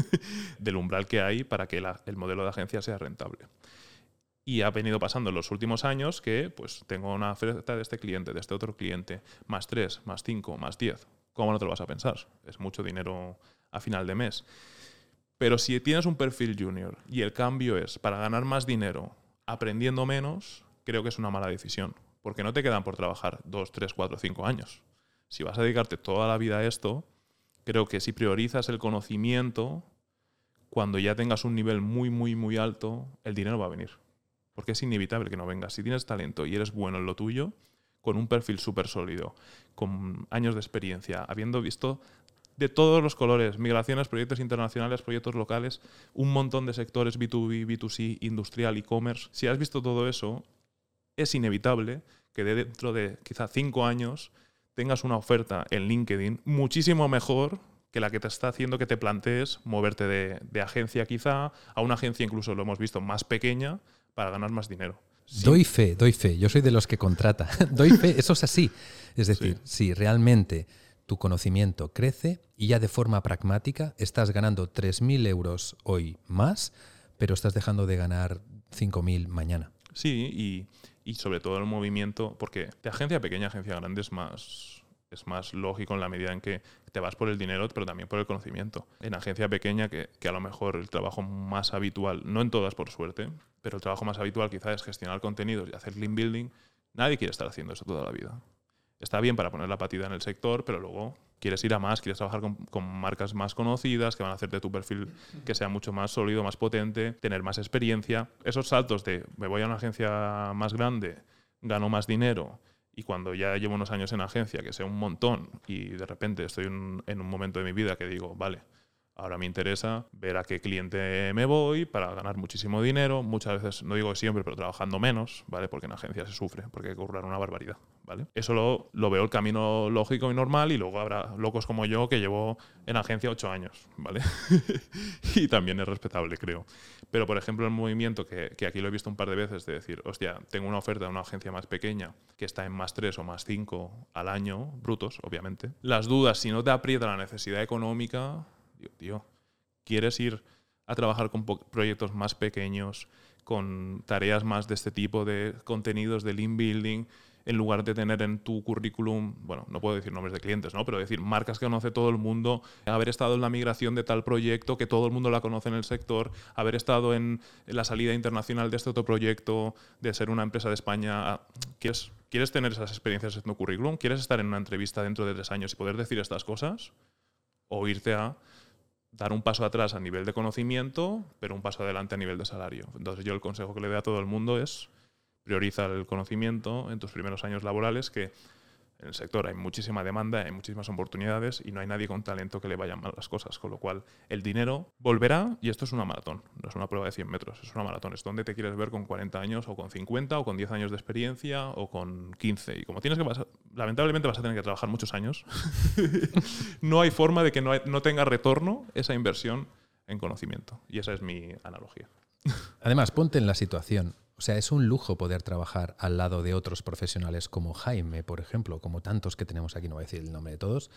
del umbral que hay para que el modelo de agencia sea rentable. Y ha venido pasando en los últimos años que pues tengo una oferta de este cliente, de este otro cliente, más 3, más 5, más 10. ¿Cómo no te lo vas a pensar? Es mucho dinero a final de mes. Pero si tienes un perfil junior y el cambio es para ganar más dinero aprendiendo menos, creo que es una mala decisión. Porque no te quedan por trabajar 2, 3, 4, 5 años. Si vas a dedicarte toda la vida a esto, creo que si priorizas el conocimiento, cuando ya tengas un nivel muy, muy, muy alto, el dinero va a venir. Porque es inevitable que no venga. Si tienes talento y eres bueno en lo tuyo, con un perfil súper sólido, con años de experiencia, habiendo visto de todos los colores, migraciones, proyectos internacionales, proyectos locales, un montón de sectores B2B, B2C, industrial, e-commerce. Si has visto todo eso, es inevitable que dentro de quizá cinco años tengas una oferta en LinkedIn muchísimo mejor que la que te está haciendo que te plantees moverte de, de agencia quizá a una agencia incluso lo hemos visto más pequeña para ganar más dinero. Doy fe, doy fe. Yo soy de los que contrata. doy fe, eso es así. Es decir, si realmente tu conocimiento crece y ya de forma pragmática estás ganando 3.000 euros hoy más, pero estás dejando de ganar 5.000 mañana. Sí, y, y, sobre todo el movimiento, porque de agencia pequeña a agencia grande es más, es más lógico en la medida en que te vas por el dinero, pero también por el conocimiento. En agencia pequeña, que, que, a lo mejor el trabajo más habitual, no en todas por suerte, pero el trabajo más habitual quizás es gestionar contenidos y hacer link building, nadie quiere estar haciendo eso toda la vida. Está bien para poner la patida en el sector, pero luego quieres ir a más, quieres trabajar con, marcas más conocidas que van a hacerte tu perfil que sea mucho más sólido, más potente, tener más experiencia. Esos saltos de me voy a una agencia más grande, gano más dinero y cuando ya llevo unos años en agencia, que sé un montón, y de repente estoy en un momento de mi vida que digo, vale, Ahora me interesa ver a qué cliente me voy para ganar muchísimo dinero. Muchas veces, no digo siempre, pero trabajando menos, ¿vale? Porque en agencia se sufre, porque hay que currar una barbaridad, ¿vale? Eso lo, lo, veo el camino lógico y normal y luego habrá locos como yo que llevo en agencia ocho años, ¿vale? y también es respetable, creo. Pero, por ejemplo, el movimiento que, que, aquí lo he visto un par de veces de decir, hostia, tengo una oferta de una agencia más pequeña que está en más tres o más cinco al año, brutos, obviamente. Las dudas, si no te aprieta la necesidad económica, tío, ¿quieres ir a trabajar con proyectos más pequeños, con tareas más de este tipo de contenidos de lean building, en lugar de tener en tu currículum, bueno, no puedo decir nombres de clientes, ¿no? Pero decir marcas que conoce todo el mundo, haber estado en la migración de tal proyecto, que todo el mundo la conoce en el sector, haber estado en la salida internacional de este otro proyecto, de ser una empresa de España. Ah, ¿Quieres, ¿Quieres tener esas experiencias en tu currículum? ¿Quieres estar en una entrevista dentro de tres años y poder decir estas cosas? O irte a dar un paso atrás a nivel de conocimiento, pero un paso adelante a nivel de salario. Entonces yo el consejo que le doy a todo el mundo es priorizar el conocimiento en tus primeros años laborales, que en el sector hay muchísima demanda, hay muchísimas oportunidades y no hay nadie con talento que le vayan mal las cosas. Con lo cual, el dinero volverá y esto es una maratón, no es una prueba de 100 metros, es una maratón. Es donde te quieres ver con 40 años o con 50 o con 10 años de experiencia o con 15. Y como tienes que pasar, lamentablemente vas a tener que trabajar muchos años, no hay forma de que no, no tenga retorno esa inversión en conocimiento. Y esa es mi analogía. Además, ponte en la situación o sea, es un lujo poder trabajar al lado de otros profesionales como Jaime, por ejemplo, como tantos que tenemos aquí, no voy a decir el nombre de todos,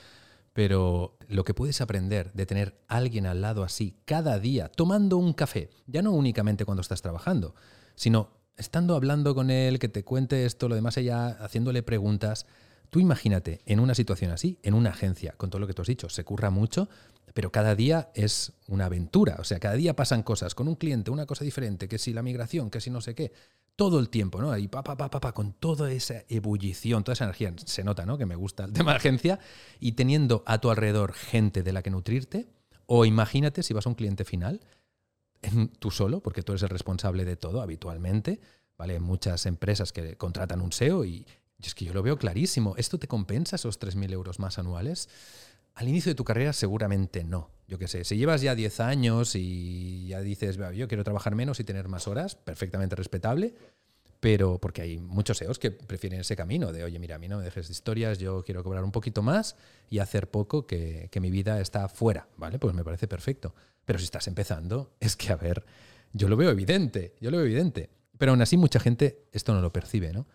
pero lo que puedes aprender de tener alguien al lado así cada día, tomando un café, ya no únicamente cuando estás trabajando, sino estando hablando con él, que te cuente esto, lo demás, ella haciéndole preguntas. Tú imagínate en una situación así, en una agencia, con todo lo que tú has dicho, se curra mucho, pero cada día es una aventura, o sea, cada día pasan cosas con un cliente, una cosa diferente, que si la migración, que si no sé qué, todo el tiempo, ¿no? Ahí pa, pa, pa, pa, con toda esa ebullición, toda esa energía, se nota, ¿no? Que me gusta el tema de agencia, y teniendo a tu alrededor gente de la que nutrirte, o imagínate si vas a un cliente final, tú solo, porque tú eres el responsable de todo habitualmente, ¿vale? Muchas empresas que contratan un SEO y, y es que yo lo veo clarísimo, ¿esto te compensa esos 3.000 euros más anuales? Al inicio de tu carrera seguramente no. Yo qué sé, si llevas ya 10 años y ya dices, yo quiero trabajar menos y tener más horas, perfectamente respetable, pero porque hay muchos SEOs que prefieren ese camino de, oye, mira, a mí no me dejes de historias, yo quiero cobrar un poquito más y hacer poco que, que mi vida está fuera, ¿vale? Pues me parece perfecto. Pero si estás empezando, es que, a ver, yo lo veo evidente, yo lo veo evidente. Pero aún así mucha gente esto no lo percibe, ¿no?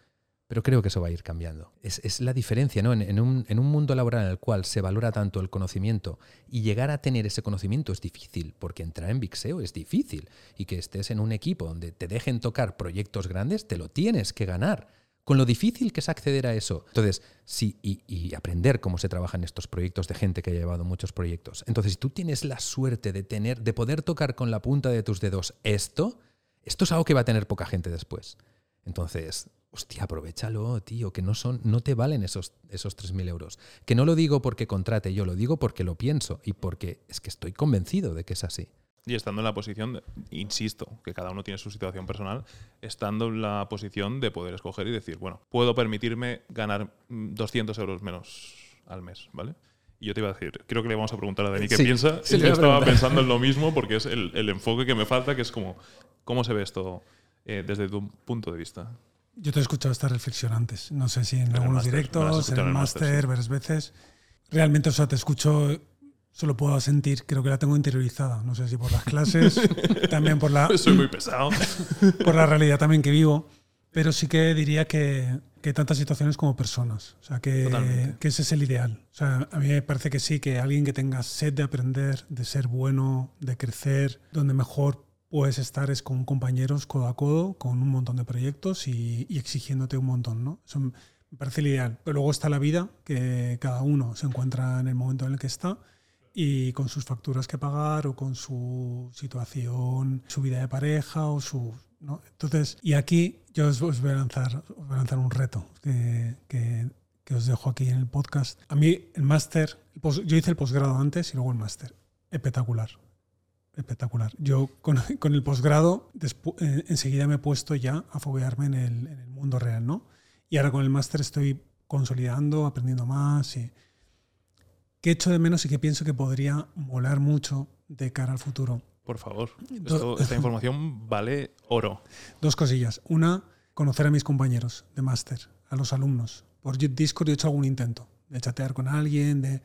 Pero creo que eso va a ir cambiando. Es, la diferencia, ¿no? En, un, en, un, mundo laboral en el cual se valora tanto el conocimiento y llegar a tener ese conocimiento es difícil, porque entrar en Vixeo es difícil. Y que estés en un equipo donde te dejen tocar proyectos grandes, te lo tienes que ganar. Con lo difícil que es acceder a eso. Entonces, sí, y, y aprender cómo se trabajan estos proyectos de gente que ha llevado muchos proyectos. Entonces, si tú tienes la suerte de tener, de poder tocar con la punta de tus dedos esto, esto es algo que va a tener poca gente después. Entonces, hostia, aprovechalo, tío, que no, son, no te valen esos, esos 3.000 euros. Que no lo digo porque contrate, yo lo digo porque lo pienso y porque es que estoy convencido de que es así. Y estando en la posición, insisto, que cada uno tiene su situación personal, estando en la posición de poder escoger y decir, bueno, puedo permitirme ganar 200 euros menos al mes, ¿vale? Y yo te iba a decir, creo que le vamos a preguntar a Dani qué piensa. Sí, yo estaba pensando en lo mismo porque es el, el, enfoque que me falta, que es como, ¿cómo se ve esto eh, desde tu punto de vista? Yo te he escuchado esta reflexión antes. No sé si en, algunos directos, en el máster, varias veces. Realmente, o sea, te escucho, solo puedo sentir, creo que la tengo interiorizada. No sé si por las clases, también por la. Soy muy pesado. por la realidad también que vivo. Pero sí que diría que, que tantas situaciones como personas. O sea, que, que, ese es el ideal. O sea, a mí me parece que sí, que alguien que tenga sed de aprender, de ser bueno, de crecer, donde mejor puedes estar es con compañeros codo a codo, con un montón de proyectos y, exigiéndote un montón, ¿no? Eso me parece el ideal. Pero luego está la vida, que cada uno se encuentra en el momento en el que está y con sus facturas que pagar o con su situación, su vida de pareja o su... ¿no? Entonces, y aquí yo os, voy, a lanzar, a lanzar un reto que, que, que os dejo aquí en el podcast. A mí el máster, yo hice el posgrado antes y luego el máster. Espectacular espectacular. Yo con, con el posgrado eh, enseguida me he puesto ya a foguearme en el, en el, mundo real, ¿no? Y ahora con el máster estoy consolidando, aprendiendo más. Y... ¿Qué echo de menos y que pienso que podría molar mucho de cara al futuro? Por favor, esta información vale oro. Dos cosillas. Una, conocer a mis compañeros de máster, a los alumnos. Por Discord he hecho algún intento de chatear con alguien, de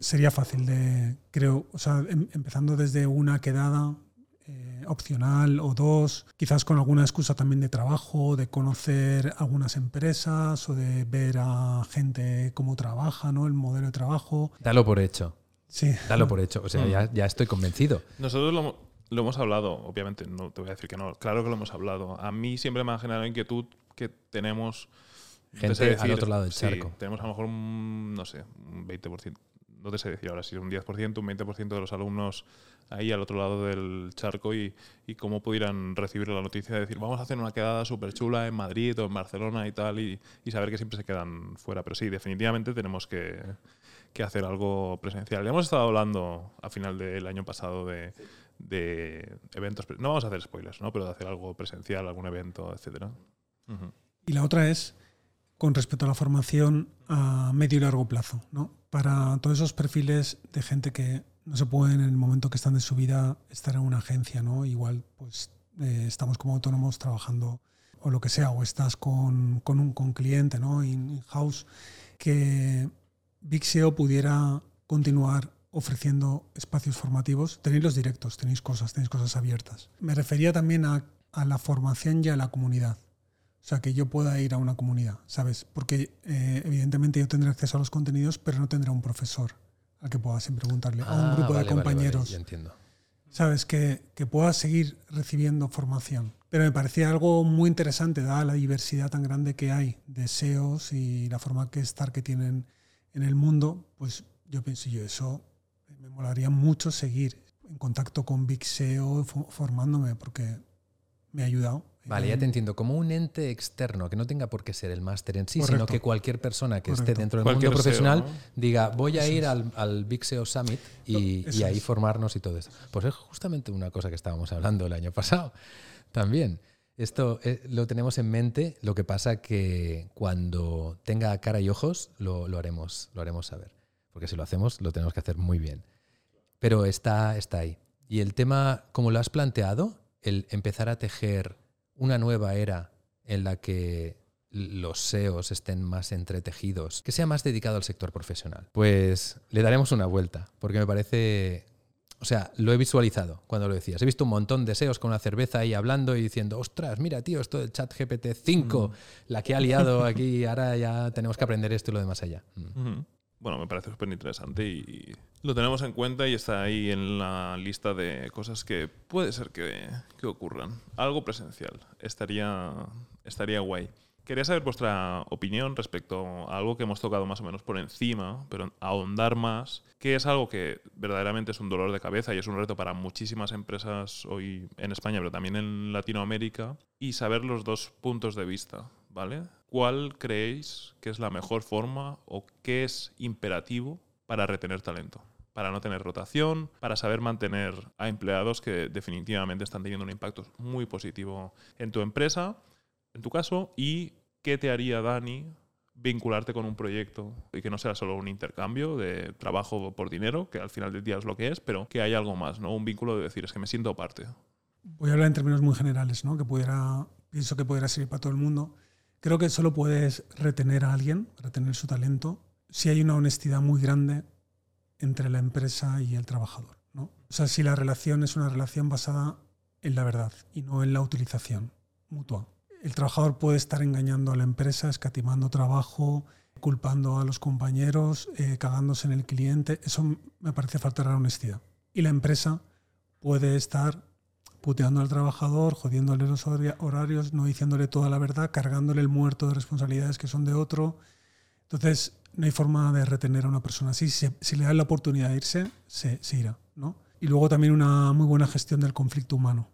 sería fácil de, creo, o sea, em, empezando desde una quedada eh, opcional o dos, quizás con alguna excusa también de trabajo, de conocer algunas empresas o de ver a gente cómo trabaja, ¿no? El modelo de trabajo. Dalo por hecho. Sí. Dalo por hecho. O sea, mm. ya, estoy convencido. Nosotros lo, lo, hemos hablado, obviamente, no te voy a decir que no. Claro que lo hemos hablado. A mí siempre me ha generado inquietud que tenemos. Gente al otro lado del charco. tenemos a lo mejor un, no sé, un 20%. No te sé decir ahora si un 10%, un 20% de los alumnos ahí al otro lado del charco y, y, cómo pudieran recibir la noticia de decir, vamos a hacer una quedada súper chula en Madrid o en Barcelona y tal, y, y, saber que siempre se quedan fuera. Pero sí, definitivamente tenemos que, que hacer algo presencial. Ya hemos estado hablando a final del año pasado de, de eventos, no vamos a hacer spoilers, ¿no? pero de hacer algo presencial, algún evento, etc. Y la otra es con respecto a la formación a medio y largo plazo, ¿no? Para todos esos perfiles de gente que no se pueden en el momento que están de su vida estar en una agencia, ¿no? Igual, pues eh, estamos como autónomos trabajando o lo que sea, o estás con, con un con cliente, ¿no? In-house, que Big SEO pudiera continuar ofreciendo espacios formativos. Tenéis los directos, tenéis cosas, tenéis cosas abiertas. Me refería también a, a la formación y a la comunidad. O sea, que yo pueda ir a una comunidad, ¿sabes? Porque eh, evidentemente yo tendré acceso a los contenidos, pero no tendré un profesor al que pueda siempre preguntarle, a un ah, grupo de compañeros. entiendo. ¿Sabes? Que, que pueda seguir recibiendo formación. Pero me parecía algo muy interesante, dada la diversidad tan grande que hay de SEOs y la forma que estar que tienen en el mundo, pues yo pienso, yo eso me molaría mucho seguir en contacto con Big SEO, formándome, porque me ha ayudado. Vale, ya te entiendo. Como un ente externo, que no tenga por qué ser el máster en sí, sino que cualquier persona que esté dentro del mundo profesional diga, voy a ir al, al, Big SEO Summit y, y ahí formarnos y todo eso. Pues es justamente una cosa que estábamos hablando el año pasado también. Esto eh, lo tenemos en mente, lo que pasa que cuando tenga cara y ojos lo, lo, haremos, lo haremos saber. Porque si lo hacemos, lo tenemos que hacer muy bien. Pero está, está ahí. Y el tema, como lo has planteado, el empezar a tejer una nueva era en la que los SEOs estén más entretejidos, que sea más dedicado al sector profesional. Pues le daremos una vuelta, porque me parece... O sea, lo he visualizado cuando lo decías. He visto un montón de SEOs con una cerveza ahí hablando y diciendo, ostras, mira, tío, esto del chat GPT-5, mm. la que ha liado aquí, ahora ya tenemos que aprender esto y lo demás allá. Mm bueno, me parece súper interesante y lo tenemos en cuenta y está ahí en la lista de cosas que puede ser que, que ocurran. Algo presencial. Estaría, estaría guay. Quería saber vuestra opinión respecto a algo que hemos tocado más o menos por encima, pero ahondar más, que es algo que verdaderamente es un dolor de cabeza y es un reto para muchísimas empresas hoy en España, pero también en Latinoamérica, y saber los dos puntos de vista, ¿vale? ¿Cuál creéis que es la mejor forma o qué es imperativo para retener talento? Para no tener rotación, para saber mantener a empleados que definitivamente están teniendo un impacto muy positivo en tu empresa, en tu caso, y qué te haría, Dani, vincularte con un proyecto y que no sea solo un intercambio de trabajo por dinero, que al final del día es lo que es, pero que haya algo más, ¿no? Un vínculo de decir, es que me siento parte. Voy a hablar en términos muy generales, ¿no? Que pudiera, pienso que pudiera servir para todo el mundo. Creo que solo puedes retener a alguien, retener su talento, si hay una honestidad muy grande entre la empresa y el trabajador. ¿no? O sea, si la relación es una relación basada en la verdad y no en la utilización mutua. El trabajador puede estar engañando a la empresa, escatimando trabajo, culpando a los compañeros, eh, cagándose en el cliente. Eso me parece falta de honestidad. Y la empresa puede estar puteando al trabajador, jodiéndole los horarios, no diciéndole toda la verdad, cargándole el muerto de responsabilidades que son de otro. Entonces, no hay forma de retener a una persona así. Si, le dan la oportunidad de irse, se, irá. ¿no? Y luego también una muy buena gestión del conflicto humano.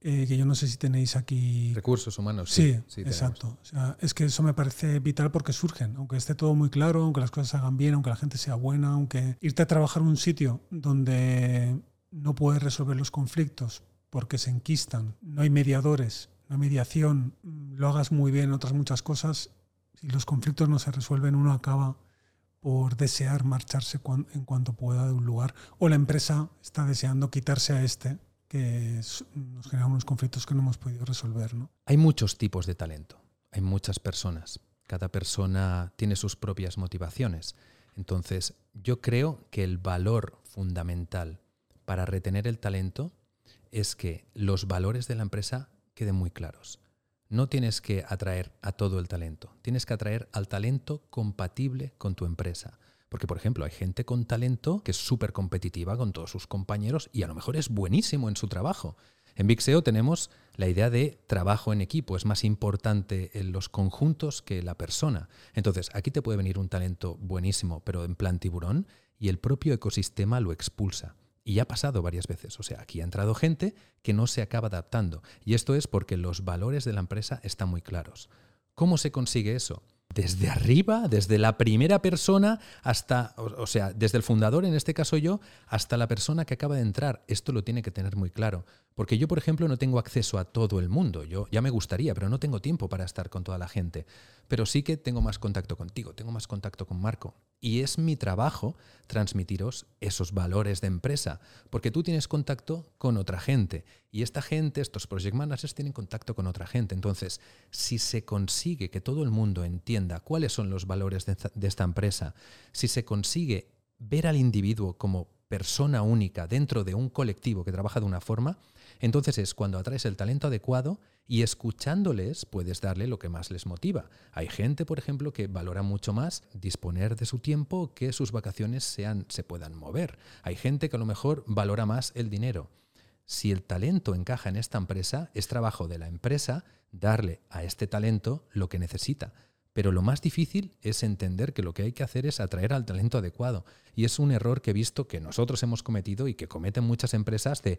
Eh, que yo no sé si tenéis aquí... Recursos humanos. Sí, sí, exacto. es que eso me parece vital porque surgen, aunque esté todo muy claro, aunque las cosas se hagan bien, aunque la gente sea buena, aunque irte a trabajar en un sitio donde no puedes resolver los conflictos porque se enquistan, no hay mediadores, no hay mediación, lo hagas muy bien, otras muchas cosas, Si los conflictos no se resuelven, uno acaba por desear marcharse en cuanto pueda de un lugar o la empresa está deseando quitarse a este que nos genera unos conflictos que no hemos podido resolver. ¿no? Hay muchos tipos de talento, hay muchas personas. Cada persona tiene sus propias motivaciones. Entonces, yo creo que el valor fundamental para retener el talento es que los valores de la empresa queden muy claros. No tienes que atraer a todo el talento, tienes que atraer al talento compatible con tu empresa. Porque, por ejemplo, hay gente con talento que es súper competitiva con todos sus compañeros y a lo mejor es buenísimo en su trabajo. En Big SEO tenemos la idea de trabajo en equipo, es más importante en los conjuntos que la persona. Entonces, aquí te puede venir un talento buenísimo, pero en plan tiburón, y el propio ecosistema lo expulsa. Y ha pasado varias veces. O sea, aquí ha entrado gente que no se acaba adaptando. Y esto es porque los valores de la empresa están muy claros. ¿Cómo se consigue eso? desde arriba, desde la primera persona hasta, o, sea, desde el fundador, en este caso yo, hasta la persona que acaba de entrar. Esto lo tiene que tener muy claro. Porque yo, por ejemplo, no tengo acceso a todo el mundo. Yo ya me gustaría, pero no tengo tiempo para estar con toda la gente. Pero sí que tengo más contacto contigo, tengo más contacto con Marco. Y es mi trabajo transmitiros esos valores de empresa, porque tú tienes contacto con otra gente y esta gente, estos project managers, tienen contacto con otra gente. Entonces, si se consigue que todo el mundo entienda cuáles son los valores de esta empresa, si se consigue ver al individuo como persona única dentro de un colectivo que trabaja de una forma, entonces es cuando atraes el talento adecuado y escuchándoles puedes darle lo que más les motiva. Hay gente, por ejemplo, que valora mucho más disponer de su tiempo que sus vacaciones sean, se puedan mover. Hay gente que a lo mejor valora más el dinero. Si el talento encaja en esta empresa, es trabajo de la empresa darle a este talento lo que necesita. Pero lo más difícil es entender que lo que hay que hacer es atraer al talento adecuado. Y es un error que he visto que nosotros hemos cometido y que cometen muchas empresas de,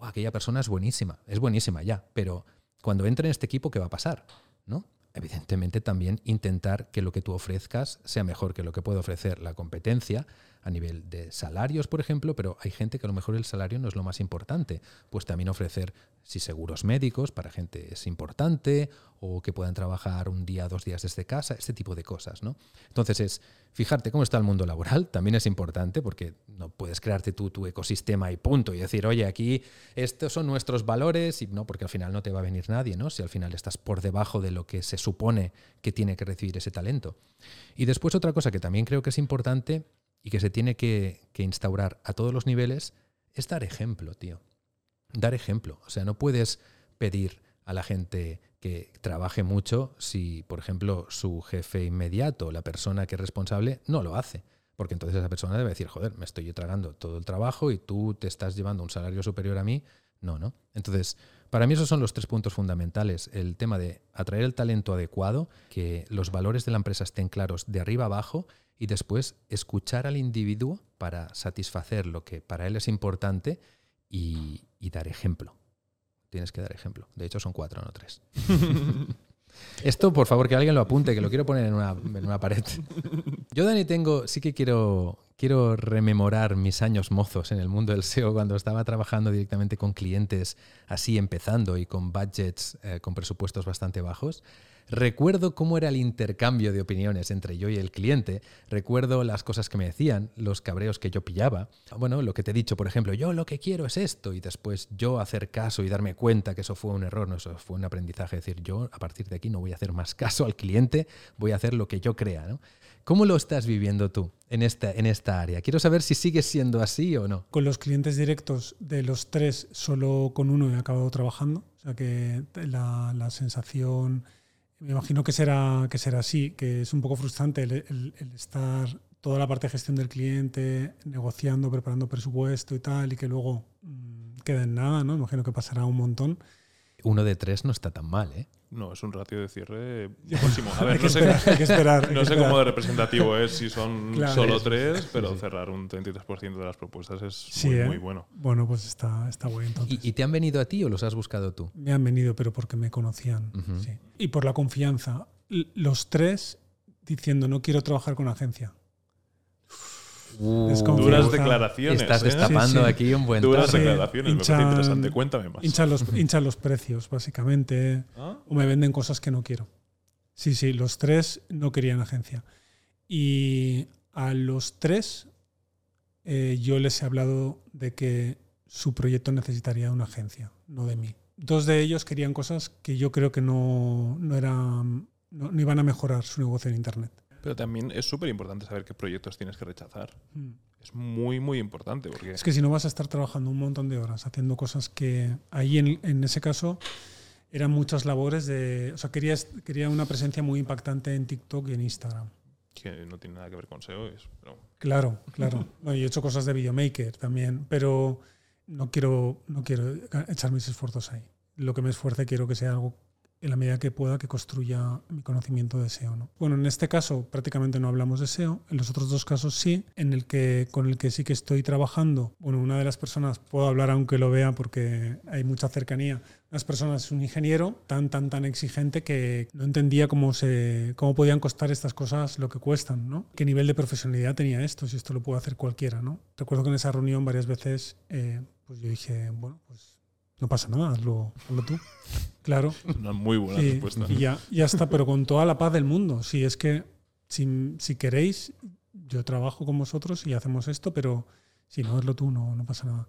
aquella persona es buenísima, es buenísima ya, pero cuando entre en este equipo, ¿qué va a pasar? ¿No? Evidentemente también intentar que lo que tú ofrezcas sea mejor que lo que puede ofrecer la competencia, a nivel de salarios, por ejemplo, pero hay gente que a lo mejor el salario no es lo más importante. Pues también ofrecer, si seguros médicos para gente es importante, o que puedan trabajar un día, dos días desde casa, este tipo de cosas. ¿no? Entonces es fijarte cómo está el mundo laboral, también es importante, porque no puedes crearte tú tu ecosistema y punto, y decir, oye, aquí estos son nuestros valores, y no, porque al final no te va a venir nadie, ¿no? Si al final estás por debajo de lo que se supone que tiene que recibir ese talento. Y después otra cosa que también creo que es importante y que se tiene que, instaurar a todos los niveles es dar ejemplo, tío. Dar ejemplo. O sea, no puedes pedir a la gente que trabaje mucho si, por ejemplo, su jefe inmediato, la persona que es responsable, no lo hace. Porque entonces esa persona debe decir, joder, me estoy tragando todo el trabajo y tú te estás llevando un salario superior a mí. No, ¿no? Entonces, para mí esos son los tres puntos fundamentales. El tema de atraer el talento adecuado, que los valores de la empresa estén claros de arriba abajo y después escuchar al individuo para satisfacer lo que para él es importante y, dar ejemplo. Tienes que dar ejemplo. De hecho, son cuatro, no tres. Esto, por favor, que alguien lo apunte, que lo quiero poner en una, en una, pared. Yo, Dani, tengo, sí que quiero, quiero rememorar mis años mozos en el mundo del SEO cuando estaba trabajando directamente con clientes así empezando y con budgets, eh, con presupuestos bastante bajos. Recuerdo cómo era el intercambio de opiniones entre yo y el cliente, recuerdo las cosas que me decían, los cabreos que yo pillaba. Bueno, lo que te he dicho, por ejemplo, yo lo que quiero es esto y después yo hacer caso y darme cuenta que eso fue un error, no, eso fue un aprendizaje, decir, yo a partir de aquí no voy a hacer más caso al cliente, voy a hacer lo que yo crea. ¿no? ¿Cómo lo estás viviendo tú en esta, en esta área? Quiero saber si sigues siendo así o no. Con los clientes directos de los tres, solo con uno he acabado trabajando. O sea que la, la sensación me imagino que será, que será así, que es un poco frustrante el, estar toda la parte de gestión del cliente, negociando, preparando presupuesto y tal, y que luego mm, queda en nada, ¿no? Imagino que pasará un montón uno de tres no está tan mal, ¿eh? No, es un ratio de cierre buenísimo. A ver, no sé, no sé cómo de representativo es si son solo tres, pero cerrar un 33% de las propuestas es muy, ¿eh? bueno. Bueno, pues está, está bueno ¿Y, te han venido a ti o los has buscado tú? Me han venido, pero porque me conocían. sí. Y por la confianza. Los tres diciendo no quiero trabajar con agencia. Uh, duras declaraciones. Estás ¿eh? destapando aquí un buen Duras declaraciones, me parece interesante. Cuéntame más. Hinchan los, los precios, básicamente. ¿Ah? O me venden cosas que no quiero. Sí, sí, los tres no querían agencia. Y a los tres eh, yo les he hablado de que su proyecto necesitaría una agencia, no de mí. Dos de ellos querían cosas que yo creo que no, no, eran, no, iban a mejorar su negocio en Internet. Pero también es súper importante saber qué proyectos tienes que rechazar. Mm. Es muy, muy importante. Porque... Es que si no vas a estar trabajando un montón de horas haciendo cosas que ahí en, en ese caso eran muchas labores de... O sea, quería, quería una presencia muy impactante en TikTok y en Instagram. Que no tiene nada que ver con SEO. Es, pero... Claro, claro. Yo he hecho cosas de videomaker también, pero no quiero, no quiero echar mis esfuerzos ahí. Lo que me esfuerce quiero que sea algo en la medida que pueda que construya mi conocimiento de SEO. ¿no? Bueno, en este caso prácticamente no hablamos de SEO, en los otros dos casos sí, en el que con el que sí que estoy trabajando, bueno, una de las personas puedo hablar aunque lo vea porque hay mucha cercanía. Las personas es un ingeniero tan tan tan exigente que no entendía cómo se cómo podían costar estas cosas lo que cuestan, ¿no? ¿Qué nivel de profesionalidad tenía esto? Si esto lo puede hacer cualquiera, ¿no? Recuerdo que en esa reunión varias veces eh, pues yo dije, bueno, pues no pasa nada, hazlo, hazlo tú. Claro. Una muy buena y, respuesta. y ya, ya está, pero con toda la paz del mundo. Si es que, si, si queréis, yo trabajo con vosotros y hacemos esto, pero si no, hazlo tú, no, no pasa nada.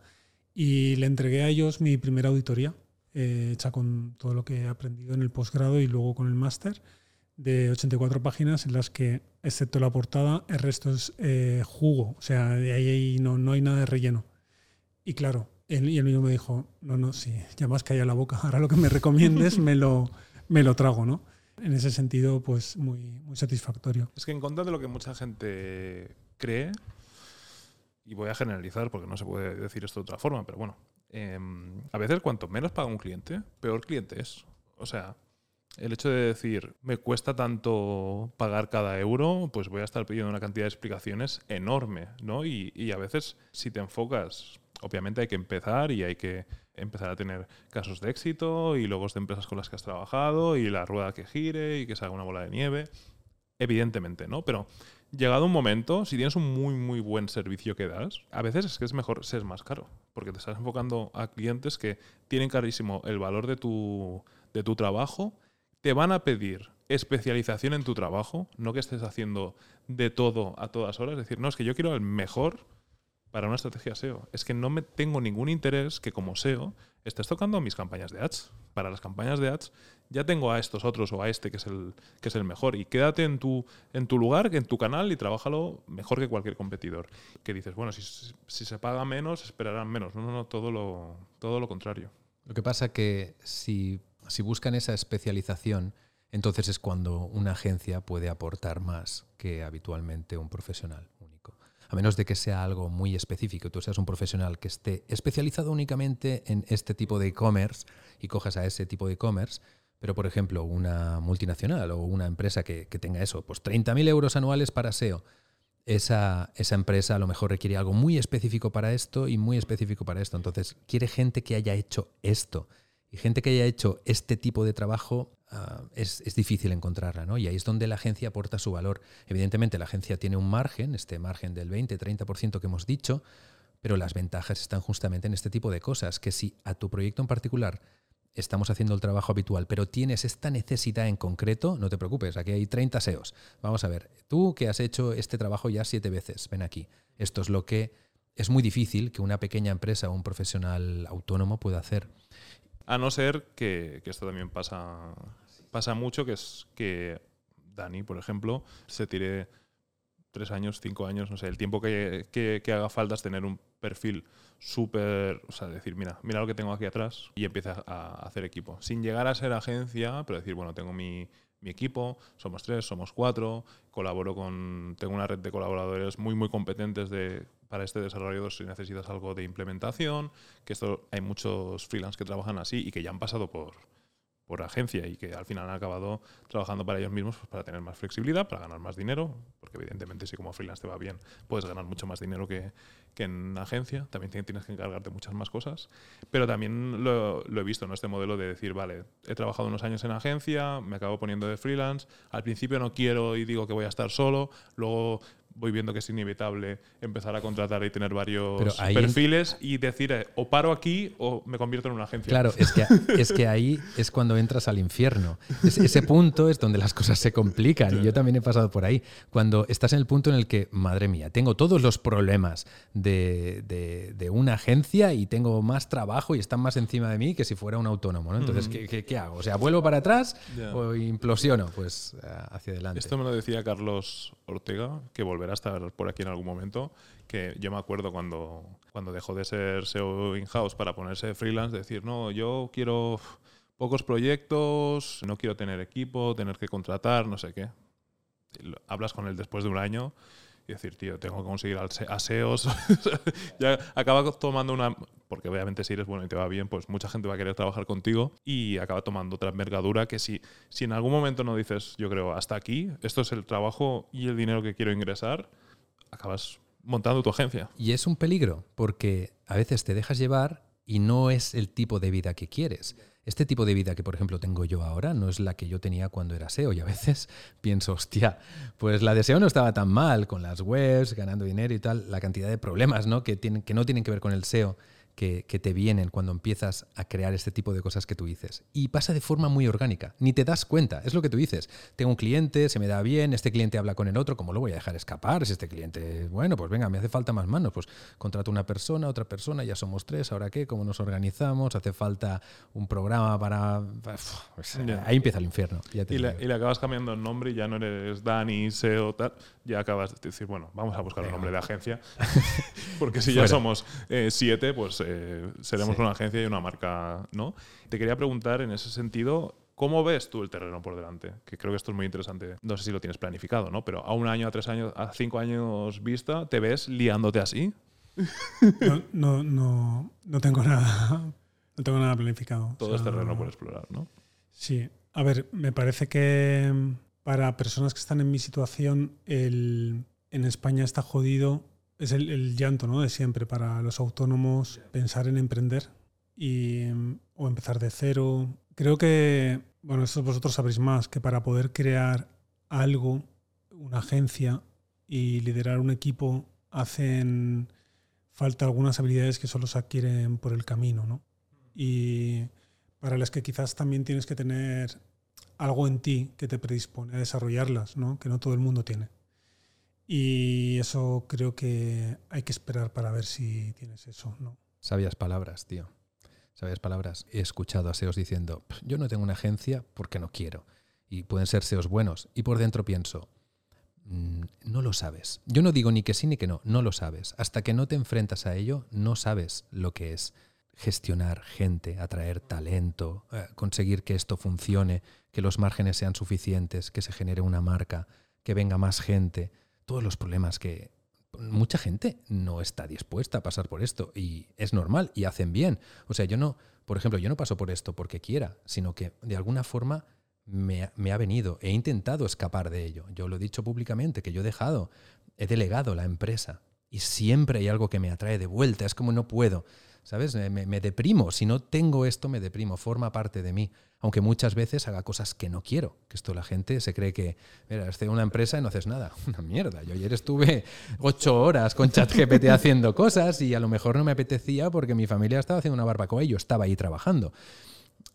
Y le entregué a ellos mi primera auditoría, eh, hecha con todo lo que he aprendido en el posgrado y luego con el máster, de 84 páginas en las que, excepto la portada, el resto es eh, jugo. O sea, de ahí no, no hay nada de relleno. Y claro, él, y el mismo me dijo, no, no, sí, ya más calla la boca, ahora lo que me recomiendes me lo, me lo trago, ¿no? En ese sentido, pues muy, muy satisfactorio. Es que en contra de lo que mucha gente cree, y voy a generalizar porque no se puede decir esto de otra forma, pero bueno, eh, a veces cuanto menos paga un cliente, peor cliente es. O sea, el hecho de decir, me cuesta tanto pagar cada euro, pues voy a estar pidiendo una cantidad de explicaciones enorme, ¿no? Y, y a veces, si te enfocas obviamente hay que empezar y hay que empezar a tener casos de éxito y logos de empresas con las que has trabajado y la rueda que gire y que se haga una bola de nieve. Evidentemente, ¿no? Pero llegado un momento, si tienes un muy, muy buen servicio que das, a veces es que es mejor ser más caro, porque te estás enfocando a clientes que tienen carísimo el valor de tu, de tu trabajo, te van a pedir especialización en tu trabajo, no que estés haciendo de todo a todas horas, es decir, no, es que yo quiero el mejor para una estrategia SEO. Es que no me tengo ningún interés que como SEO estés tocando mis campañas de ads. Para las campañas de ads ya tengo a estos otros o a este que es el, que es el mejor. Y quédate en tu, en tu lugar, en tu canal y trabájalo mejor que cualquier competidor. Que dices, bueno, si, si se paga menos, esperarán menos. No, no, no, todo lo, todo lo contrario. Lo que pasa que si, si buscan esa especialización, entonces es cuando una agencia puede aportar más que habitualmente un profesional a menos de que sea algo muy específico, tú seas un profesional que esté especializado únicamente en este tipo de e-commerce y cojas a ese tipo de e-commerce, pero por ejemplo una multinacional o una empresa que, tenga eso, pues 30.000 euros anuales para SEO, esa, esa, empresa a lo mejor requiere algo muy específico para esto y muy específico para esto. Entonces quiere gente que haya hecho esto. Y gente que haya hecho este tipo de trabajo uh, es, es, difícil encontrarla, ¿no? Y ahí es donde la agencia aporta su valor. Evidentemente la agencia tiene un margen, este margen del 20-30% que hemos dicho, pero las ventajas están justamente en este tipo de cosas, que si a tu proyecto en particular estamos haciendo el trabajo habitual, pero tienes esta necesidad en concreto, no te preocupes, aquí hay 30 SEOs. Vamos a ver, tú que has hecho este trabajo ya siete veces, ven aquí. Esto es lo que es muy difícil que una pequeña empresa o un profesional autónomo pueda hacer. A no ser que, esto también pasa, pasa mucho, que es que Dani, por ejemplo, se tire tres años, cinco años, no sé, el tiempo que, que, que haga falta es tener un perfil súper, o sea, decir, mira, mira lo que tengo aquí atrás y empieza a hacer equipo. Sin llegar a ser agencia, pero decir, bueno, tengo mi, mi equipo, somos tres, somos cuatro, colaboro con, tengo una red de colaboradores muy, muy competentes de, para este desarrollador si necesitas algo de implementación, que esto hay muchos freelance que trabajan así y que ya han pasado por, por agencia y que al final han acabado trabajando para ellos mismos pues, para tener más flexibilidad, para ganar más dinero, porque evidentemente si como freelance te va bien, puedes ganar mucho más dinero que, que en agencia, también tienes que encargarte muchas más cosas, pero también lo, lo, he visto, en Este modelo de decir, vale, he trabajado unos años en agencia, me acabo poniendo de freelance, al principio no quiero y digo que voy a estar solo, luego voy viendo que es inevitable empezar a contratar y tener varios perfiles y decir, eh, o paro aquí o me convierto en una agencia. Claro, es que, es que ahí es cuando entras al infierno. Es- ese punto es donde las cosas se complican. Y yo también he pasado por ahí. Cuando estás en el punto en el que, madre mía, tengo todos los problemas de, de- de una agencia y tengo más trabajo y están más encima de mí que si fuera un autónomo. ¿no? Entonces, ¿qué, qué- qué hago? O sea, ¿vuelvo para atrás Ya. o implosiono? Pues eh, hacia adelante. Esto me lo decía Carlos Ortega, que volverá a estar por aquí en algún momento, que yo me acuerdo cuando, cuando dejó de ser SEO in-house para ponerse freelance, decir, no, yo quiero pocos proyectos, no quiero tener equipo, tener que contratar, no sé qué. Hablas con él después de un año y decir, tío, tengo que conseguir al se- a SEOs. ya acaba tomando una... Porque obviamente si eres bueno y te va bien, pues mucha gente va a querer trabajar contigo y acaba tomando otra envergadura que si, si en algún momento no dices, yo creo, hasta aquí, esto es el trabajo y el dinero que quiero ingresar, acabas montando tu agencia. Y es un peligro porque a veces te dejas llevar y no es el tipo de vida que quieres. Este tipo de vida que, por ejemplo, tengo yo ahora no es la que yo tenía cuando era SEO y a veces pienso, hostia, pues la de SEO no estaba tan mal con las webs, ganando dinero y tal, la cantidad de problemas ¿no? Que, tienen, que no tienen que ver con el SEO. Que, que te vienen cuando empiezas a crear este tipo de cosas que tú dices. Y pasa de forma muy orgánica. Ni te das cuenta. Es lo que tú dices. Tengo un cliente, se me da bien, este cliente habla con el otro, ¿cómo lo voy a dejar escapar? Si este cliente, bueno, pues venga, me hace falta más manos. Pues contrato una persona, otra persona, ya somos tres, ¿ahora qué? ¿Cómo nos organizamos? ¿Hace falta un programa para...? Pues. Ahí empieza el infierno. ya te Y le, y le acabas cambiando el nombre y ya no eres Dani, SEO, tal. Ya acabas de decir, bueno, vamos a buscar un Venga. nombre de agencia. Porque si Fuera. ya somos eh, siete, pues eh, seremos Sí. una agencia y una marca, ¿no? Te quería preguntar en ese sentido, ¿cómo ves tú el terreno por delante? Que creo que esto es muy interesante. No sé si lo tienes planificado, ¿no? Pero a un año, a tres años, a cinco años vista, ¿te ves liándote así? No, no, no, no tengo nada. No tengo nada planificado. Todo O es terreno por explorar, ¿no? Sí. A ver, me parece que para personas que están en mi situación, el, en España está jodido. Es el, el llanto ¿no? de siempre para los autónomos pensar en emprender y, mm, o empezar de cero. Creo que, bueno, eso vosotros sabréis más, que para poder crear algo, una agencia y liderar un equipo, hacen falta algunas habilidades que solo se adquieren por el camino, ¿no? Y para las que quizás también tienes que tener algo en ti que te predispone a desarrollarlas, ¿no? que no todo el mundo tiene. Y eso creo que hay que esperar para ver si tienes eso. ¿no? Sabias palabras, tío. Sabias palabras. He escuchado a SEOs diciendo, "Pff, yo no tengo una agencia porque no quiero. Y pueden ser SEOs buenos. Y por dentro pienso, "Mm, no lo sabes. Yo no digo ni que sí ni que no, no lo sabes. Hasta que no te enfrentas a ello, no sabes lo que es gestionar gente, atraer talento, eh, conseguir que esto funcione, que los márgenes sean suficientes, que se genere una marca, que venga más gente. Todos los problemas que, mucha gente no está dispuesta a pasar por esto y es normal y hacen bien. O sea, yo no, por ejemplo, yo no paso por esto porque quiera, sino que de alguna forma me, ha- me ha venido. He intentado escapar de ello. Yo lo he dicho públicamente, que yo he dejado, he delegado la empresa y siempre hay algo que me atrae de vuelta. Es como no puedo. ¿Sabes? Me, me- me deprimo. Si no tengo esto, me deprimo. Forma parte de mí. Aunque muchas veces haga cosas que no quiero. Que esto la gente se cree que, mira, estoy en una empresa y no haces nada. Una mierda. Yo ayer estuve ocho horas con ChatGPT haciendo cosas y a lo mejor no me apetecía porque mi familia estaba haciendo una barbacoa y yo estaba ahí trabajando.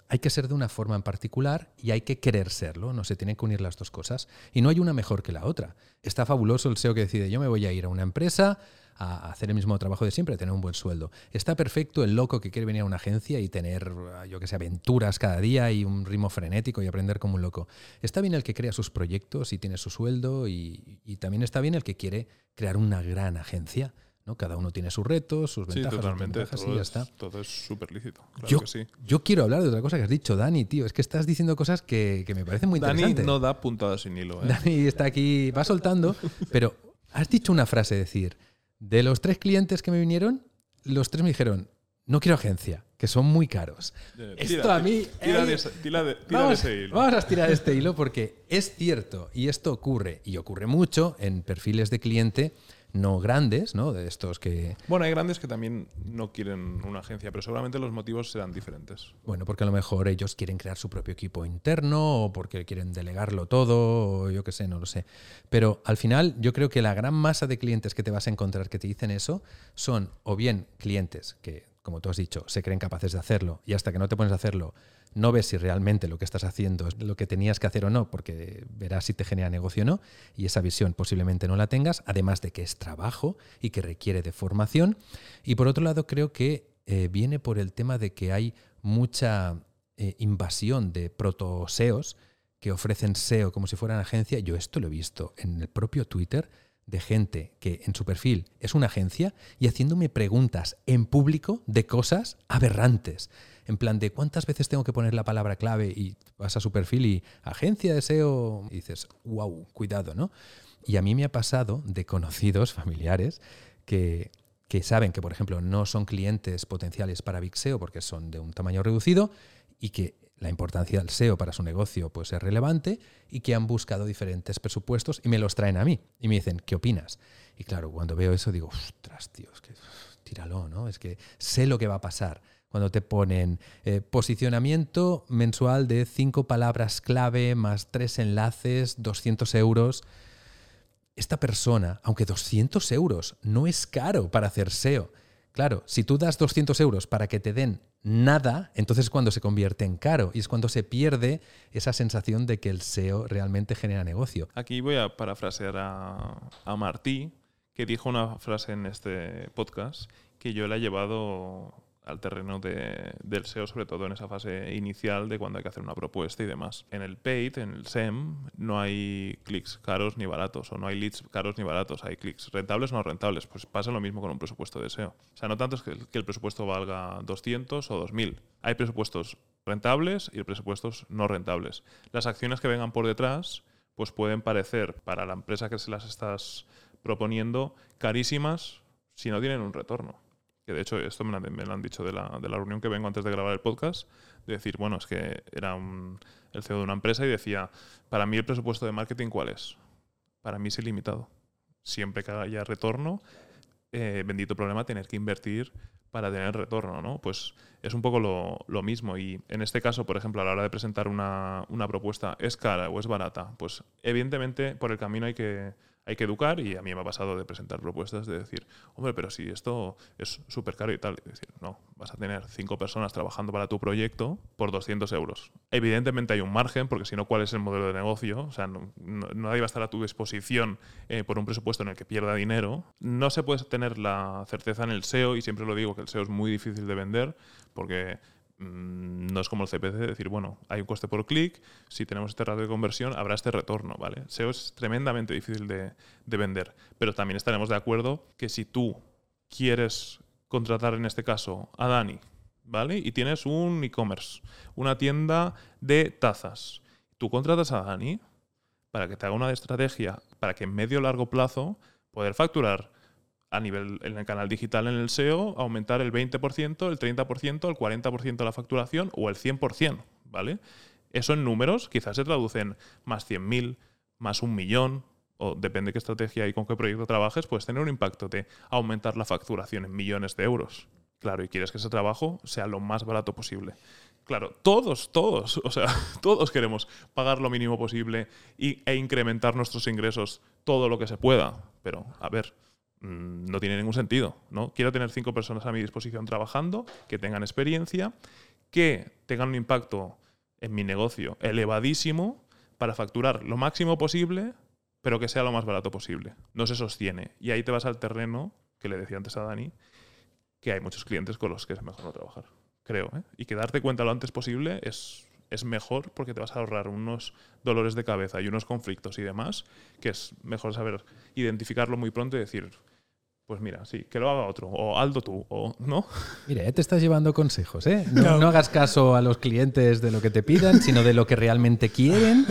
Hay que ser de una forma en particular y hay que querer serlo, no se tienen que unir las dos cosas. Y no hay una mejor que la otra. Está fabuloso el SEO que decide, yo me voy a ir a una empresa a hacer el mismo trabajo de siempre, a tener un buen sueldo. Está perfecto el loco que quiere venir a una agencia y tener, yo que sé, aventuras cada día y un ritmo frenético y aprender como un loco. Está bien el que crea sus proyectos y tiene su sueldo y, y también está bien el que quiere crear una gran agencia. ¿no? Cada uno tiene sus retos, sus Sí, ventajas, sus totalmente. desventajas y Todo ya es, está. todo es súper lícito. Claro yo, que sí. yo quiero hablar de otra cosa que has dicho, Dani, tío. Es que estás diciendo cosas que, que me parecen muy Dani interesantes. no da puntadas sin hilo. ¿eh? Dani está aquí, va soltando, pero has dicho una frase, decir, de los tres clientes que me vinieron, los tres me dijeron, no quiero agencia, que son muy caros. Esto a mí... Tira eh, de tira de- tira de ese hilo. vamos a estirar este hilo porque es cierto, y esto ocurre, y ocurre mucho en perfiles de cliente no grandes, ¿no? De estos que, Bueno, hay grandes que también no quieren una agencia, pero seguramente los motivos serán diferentes. Bueno, porque a lo mejor ellos quieren crear su propio equipo interno o porque quieren delegarlo todo o yo qué sé, no lo sé. Pero al final yo creo que la gran masa de clientes que te vas a encontrar que te dicen eso son o bien clientes que, como tú has dicho, se creen capaces de hacerlo y hasta que no te pones a hacerlo no ves si realmente lo que estás haciendo es lo que tenías que hacer o no, porque verás si te genera negocio o no, y esa visión posiblemente no la tengas, además de que es trabajo y que requiere de formación. Y por otro lado, creo que eh, viene por el tema de que hay mucha eh, invasión de proto-SEOs que ofrecen SEO como si fueran agencia. Yo esto lo he visto en el propio Twitter de gente que en su perfil es una agencia y haciéndome preguntas en público de cosas aberrantes. En plan de cuántas veces tengo que poner la palabra clave y vas a su perfil y agencia de SEO dices, wow, cuidado, ¿no? Y a mí me ha pasado de conocidos, familiares, que, que saben que, por ejemplo, no son clientes potenciales para Big SEO porque son de un tamaño reducido y que la importancia del SEO para su negocio pues, es relevante y que han buscado diferentes presupuestos y me los traen a mí y me dicen, ¿qué opinas? Y claro, cuando veo eso digo, ostras, tío, es que tíralo, ¿no? Es que sé lo que va a pasar cuando te ponen eh, posicionamiento mensual de cinco palabras clave más tres enlaces, 200 euros. Esta persona, aunque 200 euros no es caro para hacer SEO, claro, si tú das 200 euros para que te den nada, entonces es cuando se convierte en caro y es cuando se pierde esa sensación de que el SEO realmente genera negocio. Aquí voy a parafrasear a, a Martí, que dijo una frase en este podcast que yo la he llevado al terreno de- del SEO, sobre todo en esa fase inicial de cuando hay que hacer una propuesta y demás. En el paid, en el SEM, no hay clics caros ni baratos, o no hay leads caros ni baratos, hay clics rentables o no rentables. Pues pasa lo mismo con un presupuesto de SEO. O sea, no tanto es que, el- que el presupuesto valga 200 o 2000. Hay presupuestos rentables y presupuestos no rentables. Las acciones que vengan por detrás pues pueden parecer para la empresa que se las estás proponiendo carísimas si no tienen un retorno. Que de hecho esto me lo, han- dicho de la, de la reunión que vengo antes de grabar el podcast, de decir, bueno, es que era un- el CEO de una empresa y decía, para mí el presupuesto de marketing, ¿cuál es? Para mí es ilimitado. Siempre que haya retorno, eh, bendito problema tener que invertir para tener retorno, ¿no? Pues es un poco lo, lo mismo. Y en este caso, por ejemplo, a la hora de presentar una, una propuesta, ¿es cara o es barata? Pues evidentemente por el camino hay que, hay que educar y a mí me ha pasado de presentar propuestas de decir, hombre, pero si esto es súper caro y tal, y decir, no, vas a tener cinco personas trabajando para tu proyecto por 200 euros. Evidentemente hay un margen, porque si no, ¿cuál es el modelo de negocio? O sea, no, nadie va a estar a tu disposición eh, por un presupuesto en el que pierda dinero. No se puede tener la certeza en el SEO, y siempre lo digo que el SEO es muy difícil de vender, porque no es como el CPC, decir, bueno, hay un coste por clic, si tenemos este ratio de conversión, habrá este retorno, ¿vale? SEO es tremendamente difícil de, de vender, pero también estaremos de acuerdo que si tú quieres contratar en este caso a Dani, ¿vale? Y tienes un e-commerce, una tienda de tazas. Tú contratas a Dani para que te haga una estrategia para que en medio largo plazo poder facturar a nivel en el canal digital en el SEO, aumentar el 20%, el 30%, el 40% de la facturación o el 100%, ¿vale? Eso en números quizás se traduce en más 100.000, más un millón, o depende qué estrategia y con qué proyecto trabajes, puedes tener un impacto de aumentar la facturación en millones de euros. Claro, y quieres que ese trabajo sea lo más barato posible. Claro, todos, todos, o sea, todos queremos pagar lo mínimo posible y, e incrementar nuestros ingresos todo lo que se pueda. Pero, a ver, no tiene ningún sentido, ¿no? Quiero tener cinco personas a mi disposición trabajando, que tengan experiencia, que tengan un impacto en mi negocio elevadísimo para facturar lo máximo posible, pero que sea lo más barato posible. No se sostiene. Y ahí te vas al terreno, que le decía antes a Dani, que hay muchos clientes con los que es mejor no trabajar. Creo, ¿eh? Y que darte cuenta lo antes posible es, es mejor porque te vas a ahorrar unos dolores de cabeza y unos conflictos y demás, que es mejor saber identificarlo muy pronto y decir, Pues mira, sí, que lo haga otro, o Aldo tú, o no. Mira, ya te estás llevando consejos, ¿eh? No, no, hagas caso a los clientes de lo que te pidan, sino de lo que realmente quieren,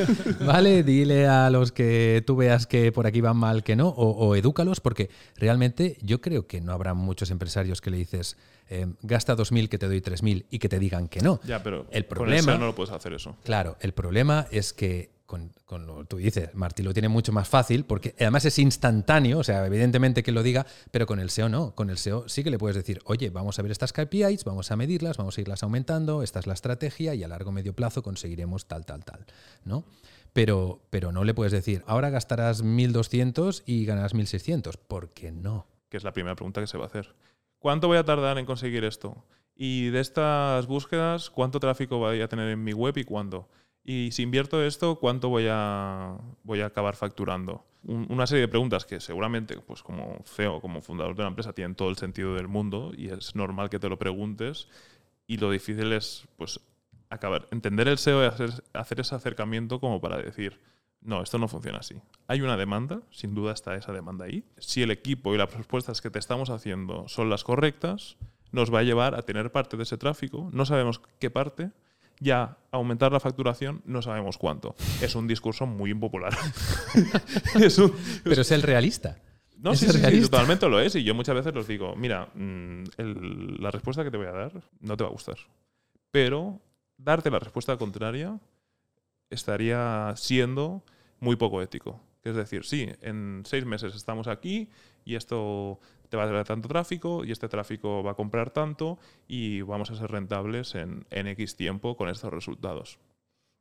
¿vale? Dile a los que tú veas que por aquí van mal que no, o, o edúcalos, porque realmente yo creo que no habrá muchos empresarios que le dices, eh, gasta 2.000 que te doy 3.000 y que te digan que no. Ya, pero el con problema, el SEO no lo puedes hacer eso. Claro, el problema es que con, lo tú dices, Martí lo tiene mucho más fácil porque además es instantáneo, o sea, evidentemente que lo diga, pero con el SEO no. Con el SEO sí que le puedes decir, oye, vamos a ver estas KPIs, vamos a medirlas, vamos a irlas aumentando, esta es la estrategia y a largo medio plazo conseguiremos tal, tal, tal, ¿no? Pero, pero no le puedes decir, ahora gastarás 1.200 y ganarás 1.600, ¿por qué no? Que es la primera pregunta que se va a hacer. ¿Cuánto voy a tardar en conseguir esto? Y de estas búsquedas, ¿cuánto tráfico voy a tener en mi web y cuándo? Y si invierto esto, ¿cuánto voy a, voy a acabar facturando? Un, una serie de preguntas que seguramente, pues como CEO, como fundador de la empresa, tienen todo el sentido del mundo y es normal que te lo preguntes. Y lo difícil es, pues, acabar, entender el SEO y hacer, hacer ese acercamiento como para decir, no, esto no funciona así. Hay una demanda, sin duda está esa demanda ahí. Si el equipo y las respuestas que te estamos haciendo son las correctas, nos va a llevar a tener parte de ese tráfico. No sabemos qué parte. Ya aumentar la facturación, no sabemos cuánto. Es un discurso muy impopular. es un, Pero es el realista. No, sí, sí, sí, totalmente lo es. Y yo muchas veces los digo, mira, el, la respuesta que te voy a dar no te va a gustar. Pero darte la respuesta contraria estaría siendo muy poco ético. Es decir, sí, en seis meses estamos aquí y esto te va a traer tanto tráfico y este tráfico va a comprar tanto y vamos a ser rentables en, en X tiempo con estos resultados.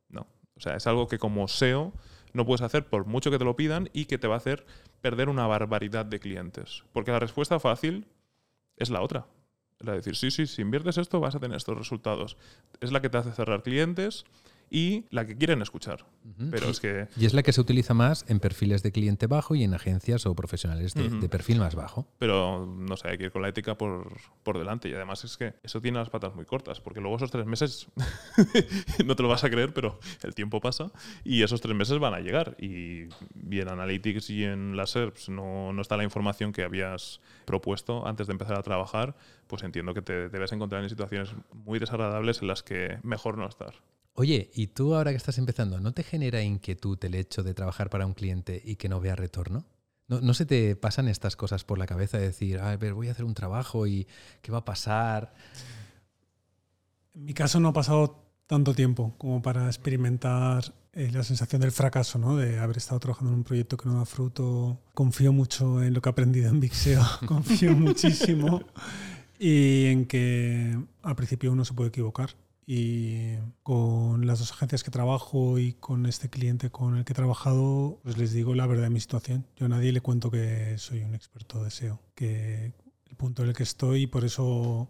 No. O sea, es algo que como SEO no puedes hacer por mucho que te lo pidan y que te va a hacer perder una barbaridad de clientes. Porque la respuesta fácil es la otra. La de decir, sí, sí, si inviertes esto vas a tener estos resultados. Es la que te hace cerrar clientes y la que quieren escuchar. Uh -huh. Pero y, es que... Y es la que se utiliza más en perfiles de cliente bajo y en agencias o profesionales de, uh -huh. de perfil más bajo. Pero no sé, hay que ir con la ética por, por delante. Y además es que eso tiene las patas muy cortas, porque luego esos tres meses, no te lo vas a creer, pero el tiempo pasa y esos tres meses van a llegar. Y, y en Analytics y en las SERPs no, no está la información que habías propuesto antes de empezar a trabajar, pues entiendo que te debes encontrar en situaciones muy desagradables en las que mejor no estar. Oye, ¿y tú ahora que estás empezando, no te genera inquietud el hecho de trabajar para un cliente y que no vea retorno? ¿No, ¿No, se te pasan estas cosas por la cabeza de decir, a ver, voy a hacer un trabajo y qué va a pasar? En mi caso no ha pasado tanto tiempo como para experimentar eh, la sensación del fracaso, ¿no? de haber estado trabajando en un proyecto que no da fruto. Confío mucho en lo que he aprendido en Vixeo, confío muchísimo y en que al principio uno se puede equivocar y con las dos agencias que trabajo y con este cliente con el que he trabajado, pues les digo la verdad de mi situación. Yo a nadie le cuento que soy un experto de SEO, que el punto en el que estoy y por eso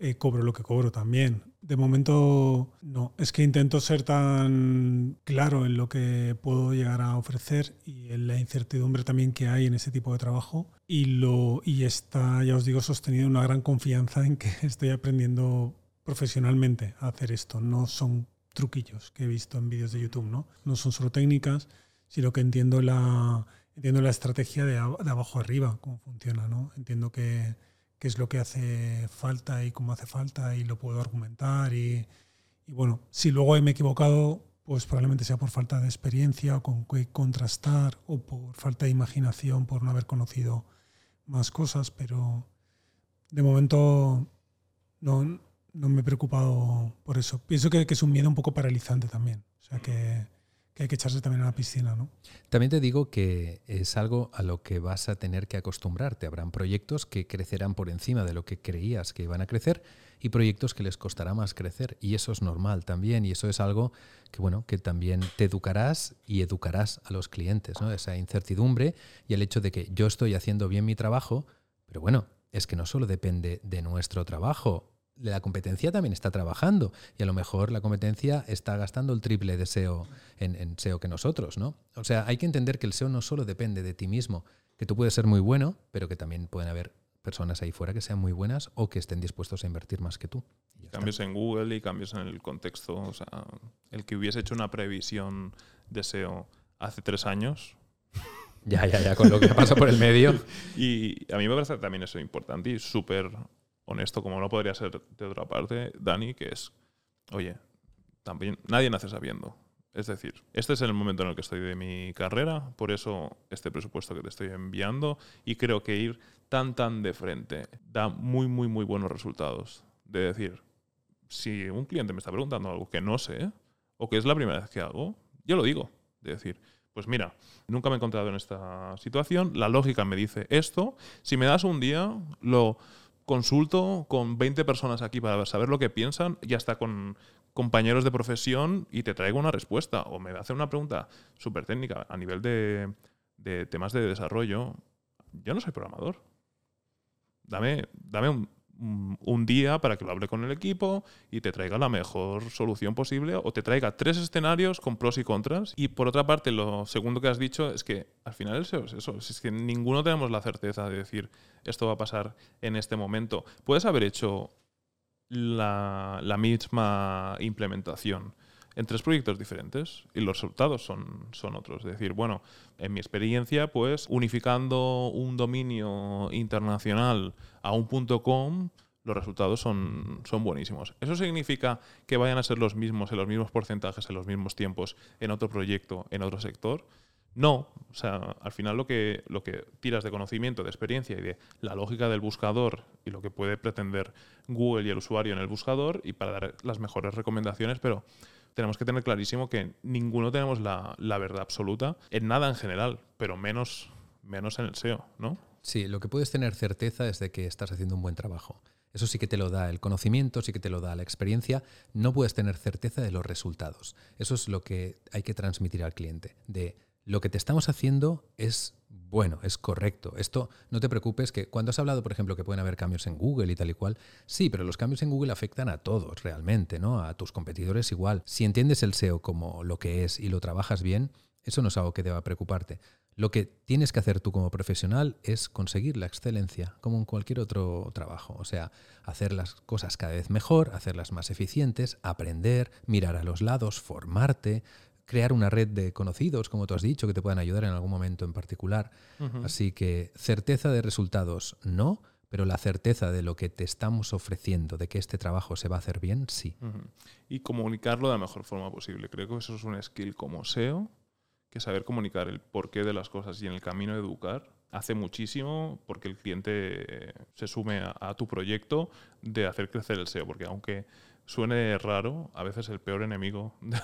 eh, cobro lo que cobro también. De momento no, es que intento ser tan claro en lo que puedo llegar a ofrecer y en la incertidumbre también que hay en ese tipo de trabajo y, lo, y está, ya os digo, sostenido una gran confianza en que estoy aprendiendo profesionalmente a hacer esto. No son truquillos que he visto en vídeos de YouTube, ¿no? No son solo técnicas, sino que entiendo la, entiendo la estrategia de, de abajo arriba, cómo funciona, ¿no? Entiendo que, qué es lo que hace falta y cómo hace falta y lo puedo argumentar y, y bueno, si luego me he equivocado, pues probablemente sea por falta de experiencia o con que contrastar o por falta de imaginación por no haber conocido más cosas, pero de momento no, no me he preocupado por eso. Pienso que, es un miedo un poco paralizante también. O sea, que, que, hay que echarse también a la piscina, ¿no? También te digo que es algo a lo que vas a tener que acostumbrarte. Habrán proyectos que crecerán por encima de lo que creías que iban a crecer y proyectos que les costará más crecer. Y eso es normal también. Y eso es algo que, bueno, que también te educarás y educarás a los clientes, ¿no? Esa incertidumbre y el hecho de que yo estoy haciendo bien mi trabajo, pero bueno, es que no solo depende de nuestro trabajo la competencia también está trabajando y a lo mejor la competencia está gastando el triple de SEO en, en, SEO que nosotros, ¿no? O sea, hay que entender que el SEO no solo depende de ti mismo, que tú puedes ser muy bueno, pero que también pueden haber personas ahí fuera que sean muy buenas o que estén dispuestos a invertir más que tú. Cambios está. en Google y cambios en el contexto. O sea, el que hubiese hecho una previsión de SEO hace tres años Ya, ya, ya, con lo que pasa por el medio. y a mí me parece también eso importante y súper honesto, como no podría ser de otra parte, Dani, que es, oye, también nadie nace sabiendo. Es decir, este es el momento en el que estoy de mi carrera, por eso este presupuesto que te estoy enviando y creo que ir tan tan de frente da muy muy muy buenos resultados. De decir, si un cliente me está preguntando algo que no sé o que es la primera vez que hago, yo lo digo. De decir, pues mira, nunca me he encontrado en esta situación, la lógica me dice esto, si me das un día, lo consulto con 20 personas aquí para saber lo que piensan y hasta con compañeros de profesión y te traigo una respuesta. O me hace una pregunta súper técnica a nivel de, de, temas de desarrollo. Yo no soy programador. Dame, dame un, un día para que lo hable con el equipo y te traiga la mejor solución posible o te traiga tres escenarios con pros y contras. Y por otra parte, lo segundo que has dicho es que al final es eso, es que ninguno tenemos la certeza de decir esto va a pasar en este momento. Puedes haber hecho la, la misma implementación en tres proyectos diferentes y los resultados son, son otros. Es decir, bueno, en mi experiencia, pues unificando un dominio internacional a un punto .com, los resultados son, son buenísimos. ¿Eso significa que vayan a ser los mismos, en los mismos porcentajes, en los mismos tiempos, en otro proyecto, en otro sector? No, o sea, al final lo que, lo que tiras de conocimiento, de experiencia y de la lógica del buscador y lo que puede pretender Google y el usuario en el buscador y para dar las mejores recomendaciones, pero tenemos que tener clarísimo que ninguno tenemos la, verdad absoluta en nada en general, pero menos, menos en el SEO, ¿no? Sí, lo que puedes tener certeza es de que estás haciendo un buen trabajo. Eso sí que te lo da el conocimiento, sí que te lo da la experiencia. No puedes tener certeza de los resultados. Eso es lo que hay que transmitir al cliente. De lo que te estamos haciendo es bueno, es correcto. Esto no te preocupes que cuando has hablado, por ejemplo, que pueden haber cambios en Google y tal y cual, sí, pero los cambios en Google afectan a todos realmente, ¿no? A tus competidores igual. Si entiendes el SEO como lo que es y lo trabajas bien, eso no es algo que deba preocuparte. Lo que tienes que hacer tú como profesional es conseguir la excelencia, como en cualquier otro trabajo. O sea, hacer las cosas cada vez mejor, hacerlas más eficientes, aprender, mirar a los lados, formarte, crear una red de conocidos, como tú has dicho, que te puedan ayudar en algún momento en particular. Así que certeza de resultados no, pero la certeza de lo que te estamos ofreciendo, de que este trabajo se va a hacer bien, sí. Y comunicarlo de la mejor forma posible. Creo que eso es un skill como SEO, que saber comunicar el porqué de las cosas y en el camino de educar hace muchísimo porque el cliente se sume a tu proyecto de hacer crecer el SEO, porque aunque suene raro, a veces el peor enemigo de,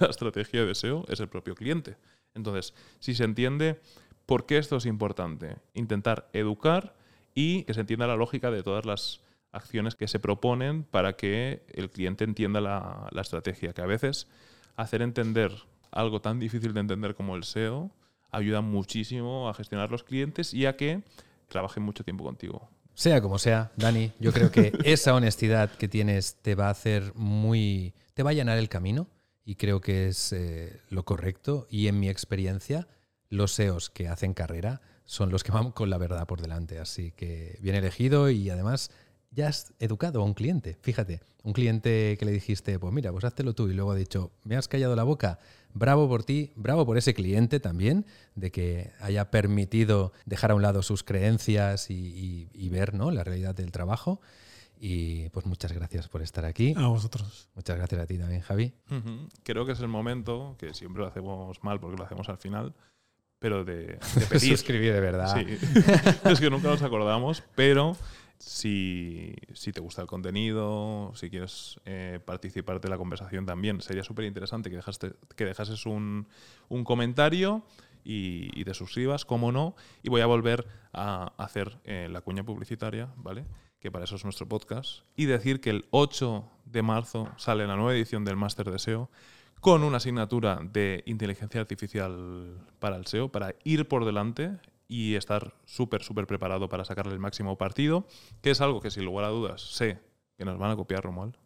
la estrategia de SEO es el propio cliente. Entonces, si se entiende por qué esto es importante, intentar educar y que se entienda la lógica de todas las acciones que se proponen para que el cliente entienda la, la estrategia, que a veces hacer entender algo tan difícil de entender como el SEO ayuda muchísimo a gestionar los clientes y a que trabajen mucho tiempo contigo. Sea como sea, Dani, yo creo que esa honestidad que tienes te va a hacer muy. te va a llenar el camino y creo que es eh, lo correcto. Y en mi experiencia, los SEOs que hacen carrera son los que van con la verdad por delante. Así que bien elegido y además ya has educado a un cliente. Fíjate, un cliente que le dijiste, pues mira, pues háztelo tú y luego ha dicho, me has callado la boca. Bravo por ti, bravo por ese cliente también, de que haya permitido dejar a un lado sus creencias y, ver ¿no? la realidad del trabajo. Y pues muchas gracias por estar aquí. A vosotros. Muchas gracias a ti también, Javi. Creo que es el momento, que siempre lo hacemos mal porque lo hacemos al final, pero de, de pedir. Suscribir de verdad. Sí. es que nunca nos acordamos, pero si, te gusta el contenido, si quieres eh, participar de la conversación también, sería súper interesante que, que dejases un, comentario y, te suscribas, como no. Y voy a volver a hacer eh, la cuña publicitaria, ¿vale? Que para eso es nuestro podcast. Y decir que el 8 de marzo sale la nueva edición del Máster de SEO con una asignatura de inteligencia artificial para el SEO, para ir por delante y estar súper, súper preparado para sacarle el máximo partido, que es algo que sin lugar a dudas sé que nos van a copiar, Romuald.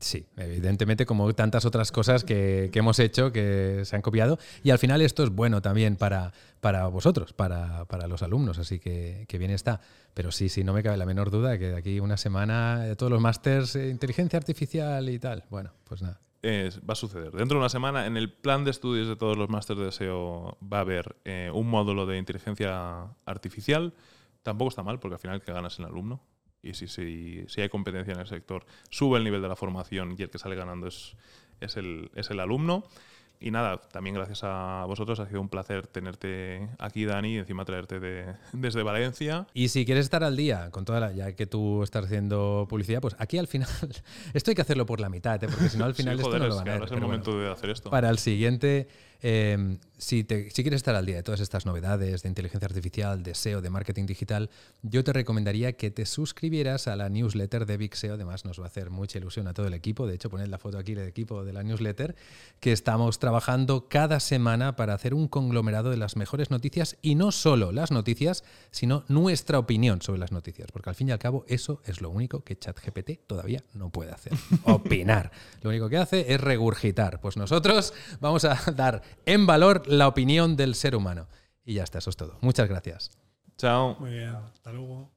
Sí, evidentemente como tantas otras cosas que, hemos hecho que se han copiado y al final esto es bueno también para, para vosotros, para, los alumnos, así que, que, bien está. Pero sí, sí, no me cabe la menor duda que de aquí una semana todos los másters, inteligencia artificial y tal, bueno, pues nada. Va a suceder. Dentro de una semana, en el plan de estudios de todos los másteres de SEO va a haber eh, un módulo de inteligencia artificial. Tampoco está mal, porque al final que ganas el alumno. Y si, si, si, hay competencia en el sector, sube el nivel de la formación y el que sale ganando es, es, el, es el alumno. Y nada, también gracias a vosotros ha sido un placer tenerte aquí, Dani, y encima traerte de, desde Valencia. Y si quieres estar al día con toda la, ya que tú estás haciendo publicidad, pues aquí al final, esto hay que hacerlo por la mitad, ¿eh? porque si no al final esto no lo van a ver. Es el momento de hacer esto. Para el siguiente, eh, si, te, si, quieres estar al día de todas estas novedades de inteligencia artificial, de SEO, de marketing digital, yo te recomendaría que te suscribieras a la newsletter de Big SEO. Además, nos va a hacer mucha ilusión a todo el equipo. De hecho, poned la foto aquí del equipo de la newsletter, que estamos trabajando cada semana para hacer un conglomerado de las mejores noticias y no solo las noticias, sino nuestra opinión sobre las noticias. Porque al fin y al cabo, eso es lo único que ChatGPT todavía no puede hacer. Opinar. Lo único que hace es regurgitar. Pues nosotros vamos a dar en valor la opinión del ser humano. Y ya está, eso es todo. Muchas gracias. Chao. Muy bien, hasta luego.